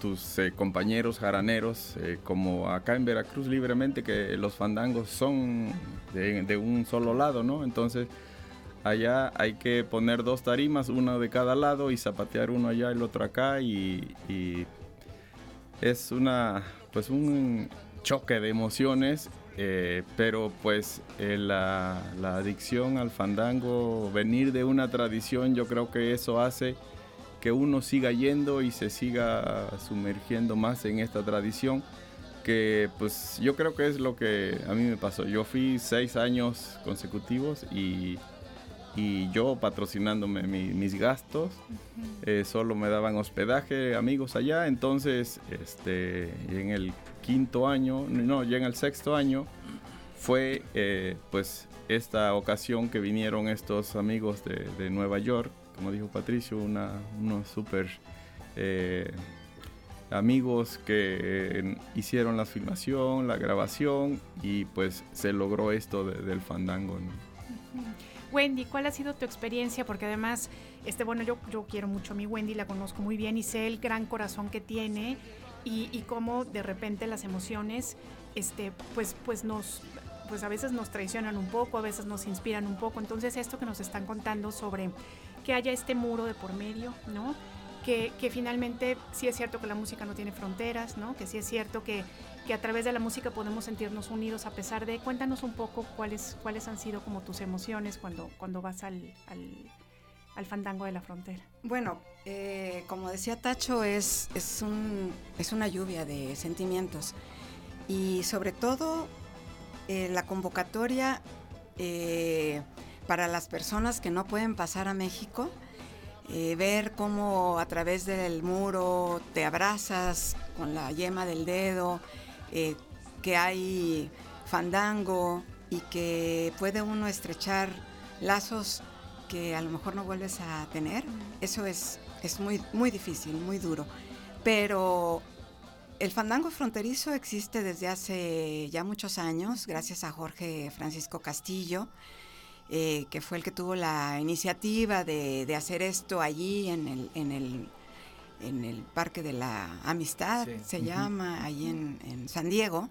tus compañeros jaraneros, como acá en Veracruz libremente, que los fandangos son de, un solo lado, ¿no? Entonces allá hay que poner dos tarimas, una de cada lado y zapatear uno allá, el otro acá y es una pues un choque de emociones eh, pero pues eh, la, la adicción al fandango, venir de una tradición, yo creo que eso hace que uno siga yendo y se siga sumergiendo más en esta tradición que pues yo creo que es lo que a mí me pasó. Yo fui seis años consecutivos y, y yo patrocinándome mi- mis gastos, eh, solo me daban hospedaje, amigos allá, entonces este, en el quinto año, no, ya en el sexto año, fue eh, pues esta ocasión que vinieron estos amigos de, de Nueva York, como dijo Patricio, una, unos súper eh, amigos que hicieron la filmación, la grabación y pues se logró esto de- del fandango. ¿no? Wendy, ¿cuál ha sido tu experiencia? Porque además, este, bueno, yo, yo quiero mucho a mi Wendy, la conozco muy bien y sé el gran corazón que tiene y, cómo de repente las emociones, este, pues, pues nos, pues a veces nos traicionan un poco, a veces nos inspiran un poco. Entonces, esto que nos están contando sobre que haya este muro de por medio, ¿no? Que, que finalmente sí es cierto que la música no tiene fronteras, ¿no? Que sí es cierto que, que a través de la música podemos sentirnos unidos a pesar de... Cuéntanos un poco cuáles, cuáles han sido como tus emociones cuando, cuando vas al, al, al fandango de la frontera. Bueno, eh, como decía Tacho, es, es, un, es una lluvia de sentimientos. Y sobre todo eh, la convocatoria eh, para las personas que no pueden pasar a México, eh, ver cómo a través del muro te abrazas con la yema del dedo, eh, que hay fandango y que puede uno estrechar lazos que a lo mejor no vuelves a tener. Eso es, es muy, muy difícil, muy duro. Pero el fandango fronterizo existe desde hace ya muchos años, gracias a Jorge Francisco Castillo, eh, que fue el que tuvo la iniciativa de, de hacer esto allí en el, en el, en el Parque de la Amistad, Sí. se llama, allí en, en San Diego,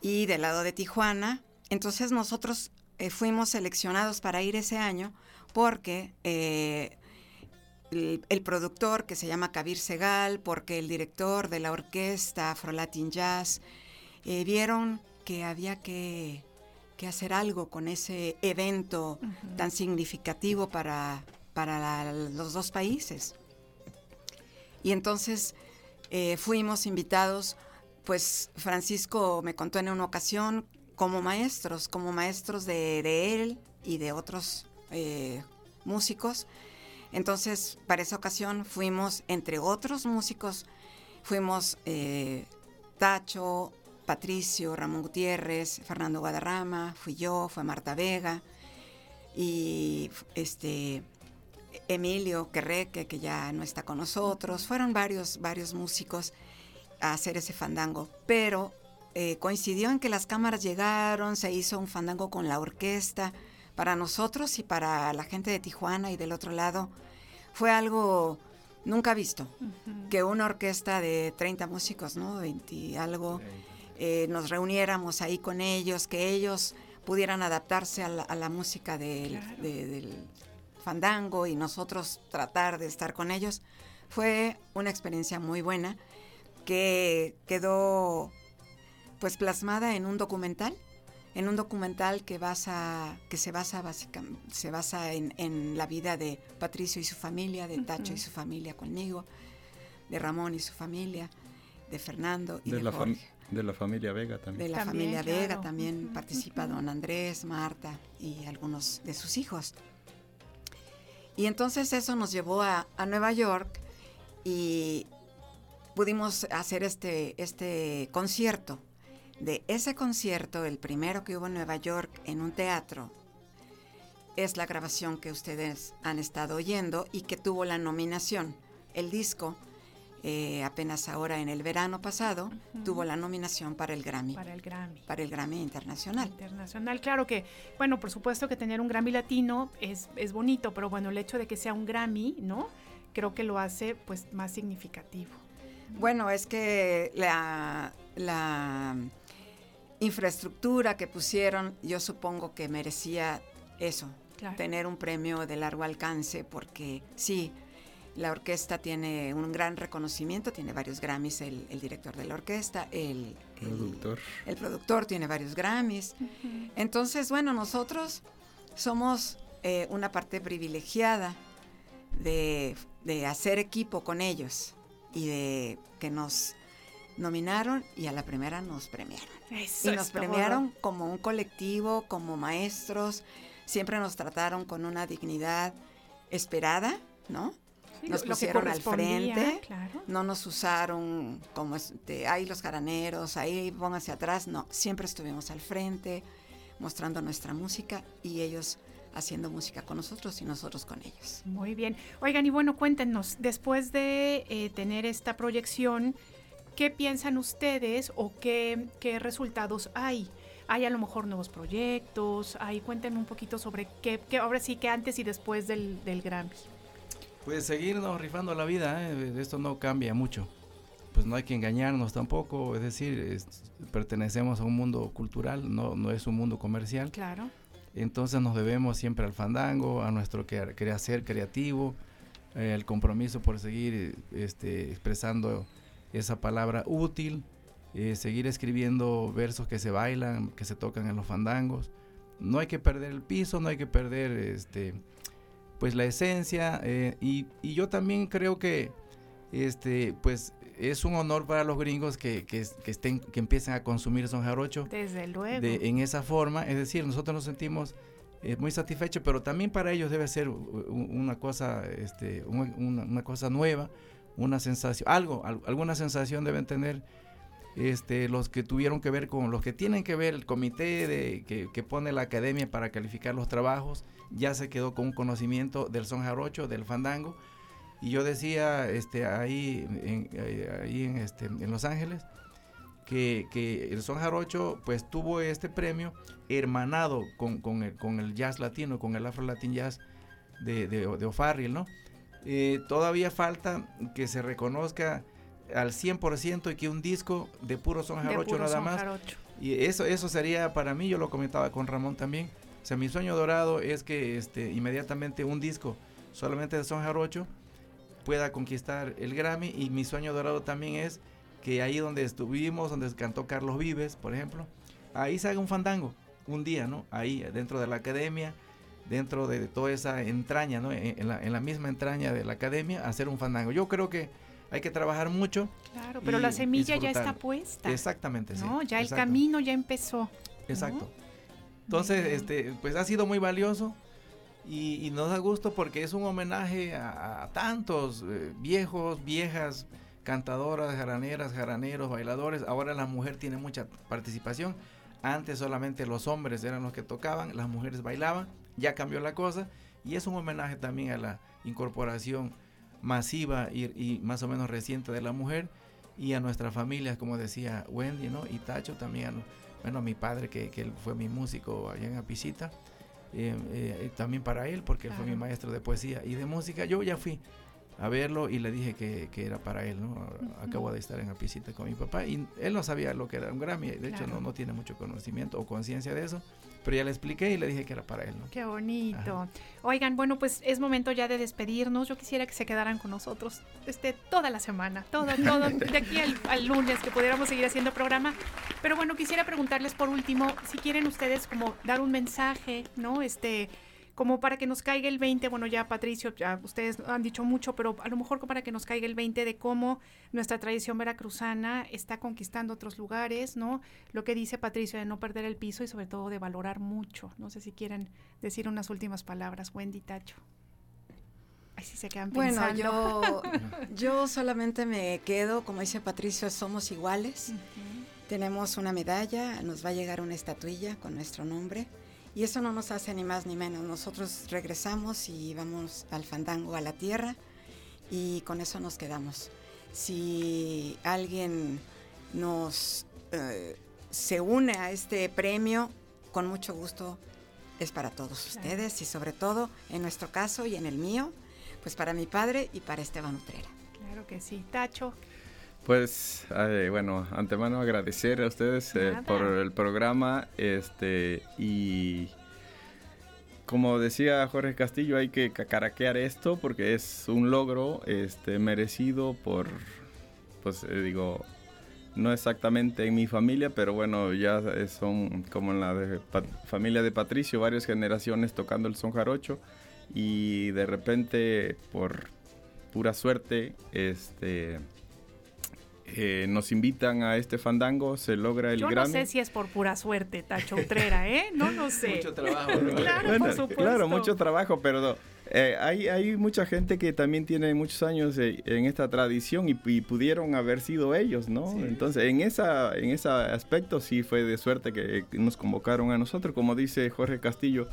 y del lado de Tijuana. Entonces nosotros eh, fuimos seleccionados para ir ese año porque eh, el, el productor que se llama Kabir Segal, porque el director de la orquesta Afro Latin Jazz, eh, vieron que había que, que hacer algo con ese evento tan significativo para, para la- los dos países. Y entonces eh, fuimos invitados, pues Francisco me contó en una ocasión como maestros, como maestros de, de él y de otros eh, músicos. Entonces, para esa ocasión fuimos, entre otros músicos, fuimos eh, Tacho, Patricio, Ramón Gutiérrez, Fernando Guadarrama, fui yo, fue Marta Vega y este Emilio Querreque, que ya no está con nosotros. Fueron varios, varios músicos a hacer ese fandango, pero eh, coincidió en que las cámaras llegaron, se hizo un fandango con la orquesta. Para nosotros y para la gente de Tijuana y del otro lado, fue algo nunca visto. Que una orquesta de 30 músicos, ¿no? 20 y algo, eh, nos reuniéramos ahí con ellos, que ellos pudieran adaptarse a la, a la música del, de- del fandango y nosotros tratar de estar con ellos. Fue una experiencia muy buena que quedó pues plasmada en un documental, en un documental que basa, que se basa básicamente, se basa en, en la vida de Patricio y su familia, de Tacho y su familia conmigo, de Ramón y su familia, de Fernando y De, de, la Jorge. de la familia Vega también. De la También, familia claro. Vega también participa don Andrés, Marta y algunos de sus hijos. Y entonces eso nos llevó a, a Nueva York y pudimos hacer este, este concierto. De ese concierto, el primero que hubo en Nueva York en un teatro, es la grabación que ustedes han estado oyendo y que tuvo la nominación. El disco, eh, apenas ahora en el verano pasado, tuvo la nominación para el Grammy. Para el Grammy. Para el Grammy Internacional. Internacional, claro que, bueno, por supuesto que tener un Grammy latino es, es bonito, pero bueno, el hecho de que sea un Grammy, ¿no? Creo que lo hace pues más significativo. Bueno, es que la, la infraestructura que pusieron, yo supongo que merecía eso, Claro. tener un premio de largo alcance, porque sí, La orquesta tiene un gran reconocimiento, tiene varios Grammys el, el director de la orquesta, el, el- Productor. el productor tiene varios Grammys. Entonces, bueno, nosotros somos eh, una parte privilegiada de, de hacer equipo con ellos y de que nos nominaron y a la primera nos premiaron. Eso y nos todo. premiaron como un colectivo, como maestros, siempre nos trataron con una dignidad esperada, ¿no? Nos pusieron al frente, claro. no nos usaron como este, ahí los jaraneros, ahí pónganse atrás, no, siempre estuvimos al frente mostrando nuestra música y ellos haciendo música con nosotros y nosotros con ellos. Muy bien. Oigan, y bueno, cuéntenos, después de eh, tener esta proyección, ¿qué piensan ustedes o qué, qué resultados hay? ¿Hay a lo mejor nuevos proyectos? Hay, cuéntenme un poquito sobre qué, qué ahora sí que antes y después del, del Grammy. Pues seguirnos rifando la vida, ¿eh? esto no cambia mucho. Pues no hay que engañarnos tampoco, es decir, es- pertenecemos a un mundo cultural, no, no es un mundo comercial. Claro. Entonces nos debemos siempre al fandango, a nuestro que- quehacer creativo, eh, el compromiso por seguir este, expresando esa palabra útil, eh, seguir escribiendo versos que se bailan, que se tocan en los fandangos. No hay que perder el piso, no hay que perder este, pues la esencia. eh, y, y yo también creo que este, pues es un honor para los gringos que, que, que estén, que empiecen a consumir son jarocho Desde luego. de- en esa forma. Es decir, nosotros nos sentimos eh, muy satisfechos, pero también para ellos debe ser una cosa, este, un- una, una cosa nueva, una sensación, algo, al- alguna sensación deben tener este, los que tuvieron que ver con los que tienen que ver el comité que, pone la academia para calificar los trabajos, ya se quedó con un conocimiento del son jarocho, del fandango. Y yo decía este, ahí, en, ahí en, este, Los Ángeles, que, el son jarocho pues tuvo este premio hermanado con, el, con el jazz latino, con el afro latin jazz de, de, ¿no? Eh, todavía falta que se reconozca al 100% y que un disco de puro son jarocho puro nada son más. jarocho. Y eso, eso sería para mí, yo lo comentaba con Ramón también. O sea, mi sueño dorado es que este, inmediatamente un disco solamente de son jarocho pueda conquistar el Grammy y mi sueño dorado también es que ahí donde estuvimos, donde cantó Carlos Vives, por ejemplo, ahí se haga un fandango, un día, ¿no? Ahí dentro de la academia, dentro de toda esa entraña, ¿no? En, en la, en la misma entraña de la academia, hacer un fandango. Yo creo que hay que trabajar mucho. Claro, pero la semilla ya está puesta. Exactamente, sí. ¿no? Ya el camino ya empezó. Exacto. Entonces, este, pues ha sido muy valioso y, y nos da gusto porque es un homenaje a, a tantos eh, viejos, viejas, cantadoras, jaraneras, jaraneros, bailadores. Ahora la mujer tiene mucha participación. Antes solamente los hombres eran los que tocaban, las mujeres bailaban. Ya cambió la cosa y es un homenaje también a la incorporación masiva y, y más o menos reciente de la mujer y a nuestras familias, como decía Wendy, ¿no? Y Tacho también, bueno, a mi padre, que, que él fue mi músico allá en Apicita, eh, eh, también para él, porque él fue mi maestro de poesía y de música. Yo ya fui a verlo y le dije que, que era para él, ¿no? Acabo de estar en Apicita con mi papá y él no sabía lo que era un Grammy, de hecho Claro. no, no tiene mucho conocimiento o conciencia de eso, pero ya le expliqué y le dije que era para él, ¿no? Qué bonito. Oigan, bueno, pues es momento ya de despedirnos. Yo quisiera que se quedaran con nosotros este, toda la semana, toda, todo, de aquí al, al lunes, que pudiéramos seguir haciendo programa. Pero bueno, quisiera preguntarles por último, si quieren ustedes como dar un mensaje, ¿no? Este, como para que nos caiga el 20, bueno, ya Patricio, ya ustedes han dicho mucho, pero a lo mejor para que nos caiga el 20 de cómo nuestra tradición veracruzana está conquistando otros lugares, ¿no? Lo que dice Patricio de no perder el piso y sobre todo de valorar mucho. No sé si quieren decir unas últimas palabras, Wendy Tacho. Ay, sí se quedan Bueno, yo, yo solamente me quedo, como dice Patricio, somos iguales. Tenemos una medalla, nos va a llegar una estatuilla con nuestro nombre. Y eso no nos hace ni más ni menos. Nosotros regresamos y vamos al fandango, a la tierra, y con eso nos quedamos. Si alguien nos eh, se une a este premio, con mucho gusto es para todos ustedes y sobre todo en nuestro caso y en el mío, pues para mi padre y para Esteban Utrera. Claro que sí. Tacho, Pues, eh, bueno, antemano agradecer a ustedes eh, por el programa este y como decía Jorge Castillo, hay que cacaraquear esto porque es un logro este, merecido por, pues eh, digo, no exactamente en mi familia, pero bueno, ya son como en la de familia de Patricio, varias generaciones tocando el son jarocho y de repente por pura suerte este eh, nos invitan a este fandango, se logra el Yo no Grammy. sé si es por pura suerte, Tacho Utrera, ¿eh? No lo sé. Mucho trabajo. Claro, Bueno, por supuesto. Claro, mucho trabajo, pero eh, hay, hay mucha gente que también tiene muchos años eh, en esta tradición y, y pudieron haber sido ellos, ¿no? Entonces, en, esa, en ese aspecto sí fue de suerte que nos convocaron a nosotros. Como dice Jorge Castillo,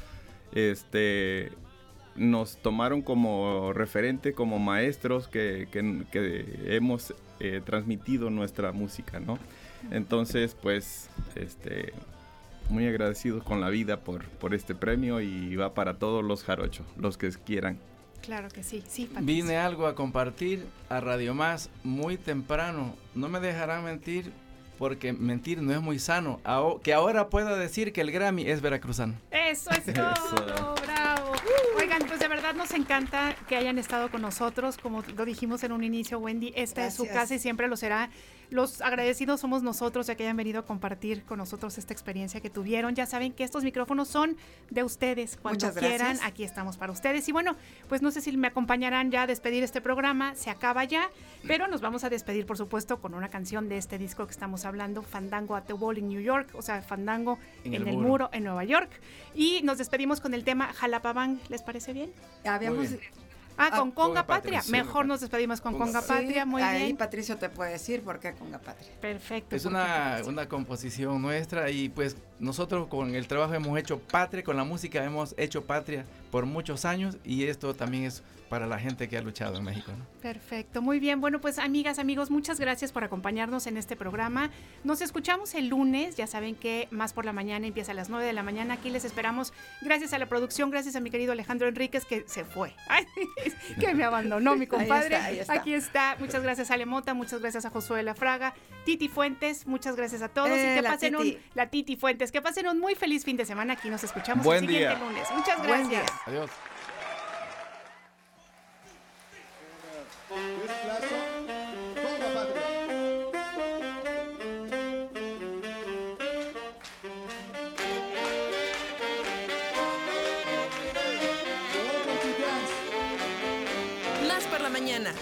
este nos tomaron como referente, como maestros que, que- que hemos eh, transmitido nuestra música, ¿no? Entonces, pues, este, muy agradecidos con la vida por, por este premio y va para todos los jarochos, los que quieran. Claro que sí, sí, Patricio. Vine algo a compartir a Radio Más muy temprano. No me dejarán mentir porque mentir no es muy sano. Que ahora pueda decir que el Grammy es veracruzano. Eso es todo, bravo. Oigan, pues de verdad nos encanta que hayan estado con nosotros. Como lo dijimos en un inicio, Wendy, esta es su casa y siempre lo será. Los agradecidos somos nosotros de que hayan venido a compartir con nosotros esta experiencia que tuvieron. Ya saben que estos micrófonos son de ustedes. Cuando Muchas quieran, aquí estamos para ustedes. Y bueno, pues no sé si me acompañarán ya a despedir este programa. Se acaba ya, pero nos vamos a despedir, por supuesto, con una canción de este disco que estamos hablando, Fandango at the Wall in New York, o sea, Fandango en, el, muro. en Nueva York. Y nos despedimos con el tema Jalapabán. ¿Les parece bien? Habíamos- Muy bien. Ah, Ah, con Conga Conga Patria. Mejor nos despedimos con Conga Sí, Patria. Muy ahí bien. Patricio te puede decir por qué Conga Patria. Perfecto. Es ¿por qué, una, una composición nuestra y pues nosotros con el trabajo hemos hecho patria, con la música hemos hecho patria por muchos años y esto también es para la gente que ha luchado en México. ¿no? Perfecto, muy bien. Bueno, pues amigas, amigos, muchas gracias por acompañarnos en este programa. Nos escuchamos el lunes, ya saben que más por la mañana empieza a las 9 de la mañana. Aquí les esperamos. Gracias a la producción, gracias a mi querido Alejandro Enríquez que se fue. Ay, que me abandonó mi Ahí compadre. está, ahí está. Aquí está. Muchas gracias a Alemota, muchas gracias a Josué Lafraga, Titi Fuentes, muchas gracias a todos Eh, y que la pasen un Titi. la Titi Fuentes, que pasen un muy feliz fin de semana. Aquí nos escuchamos Buen el siguiente día. lunes. Muchas Más por la mañana.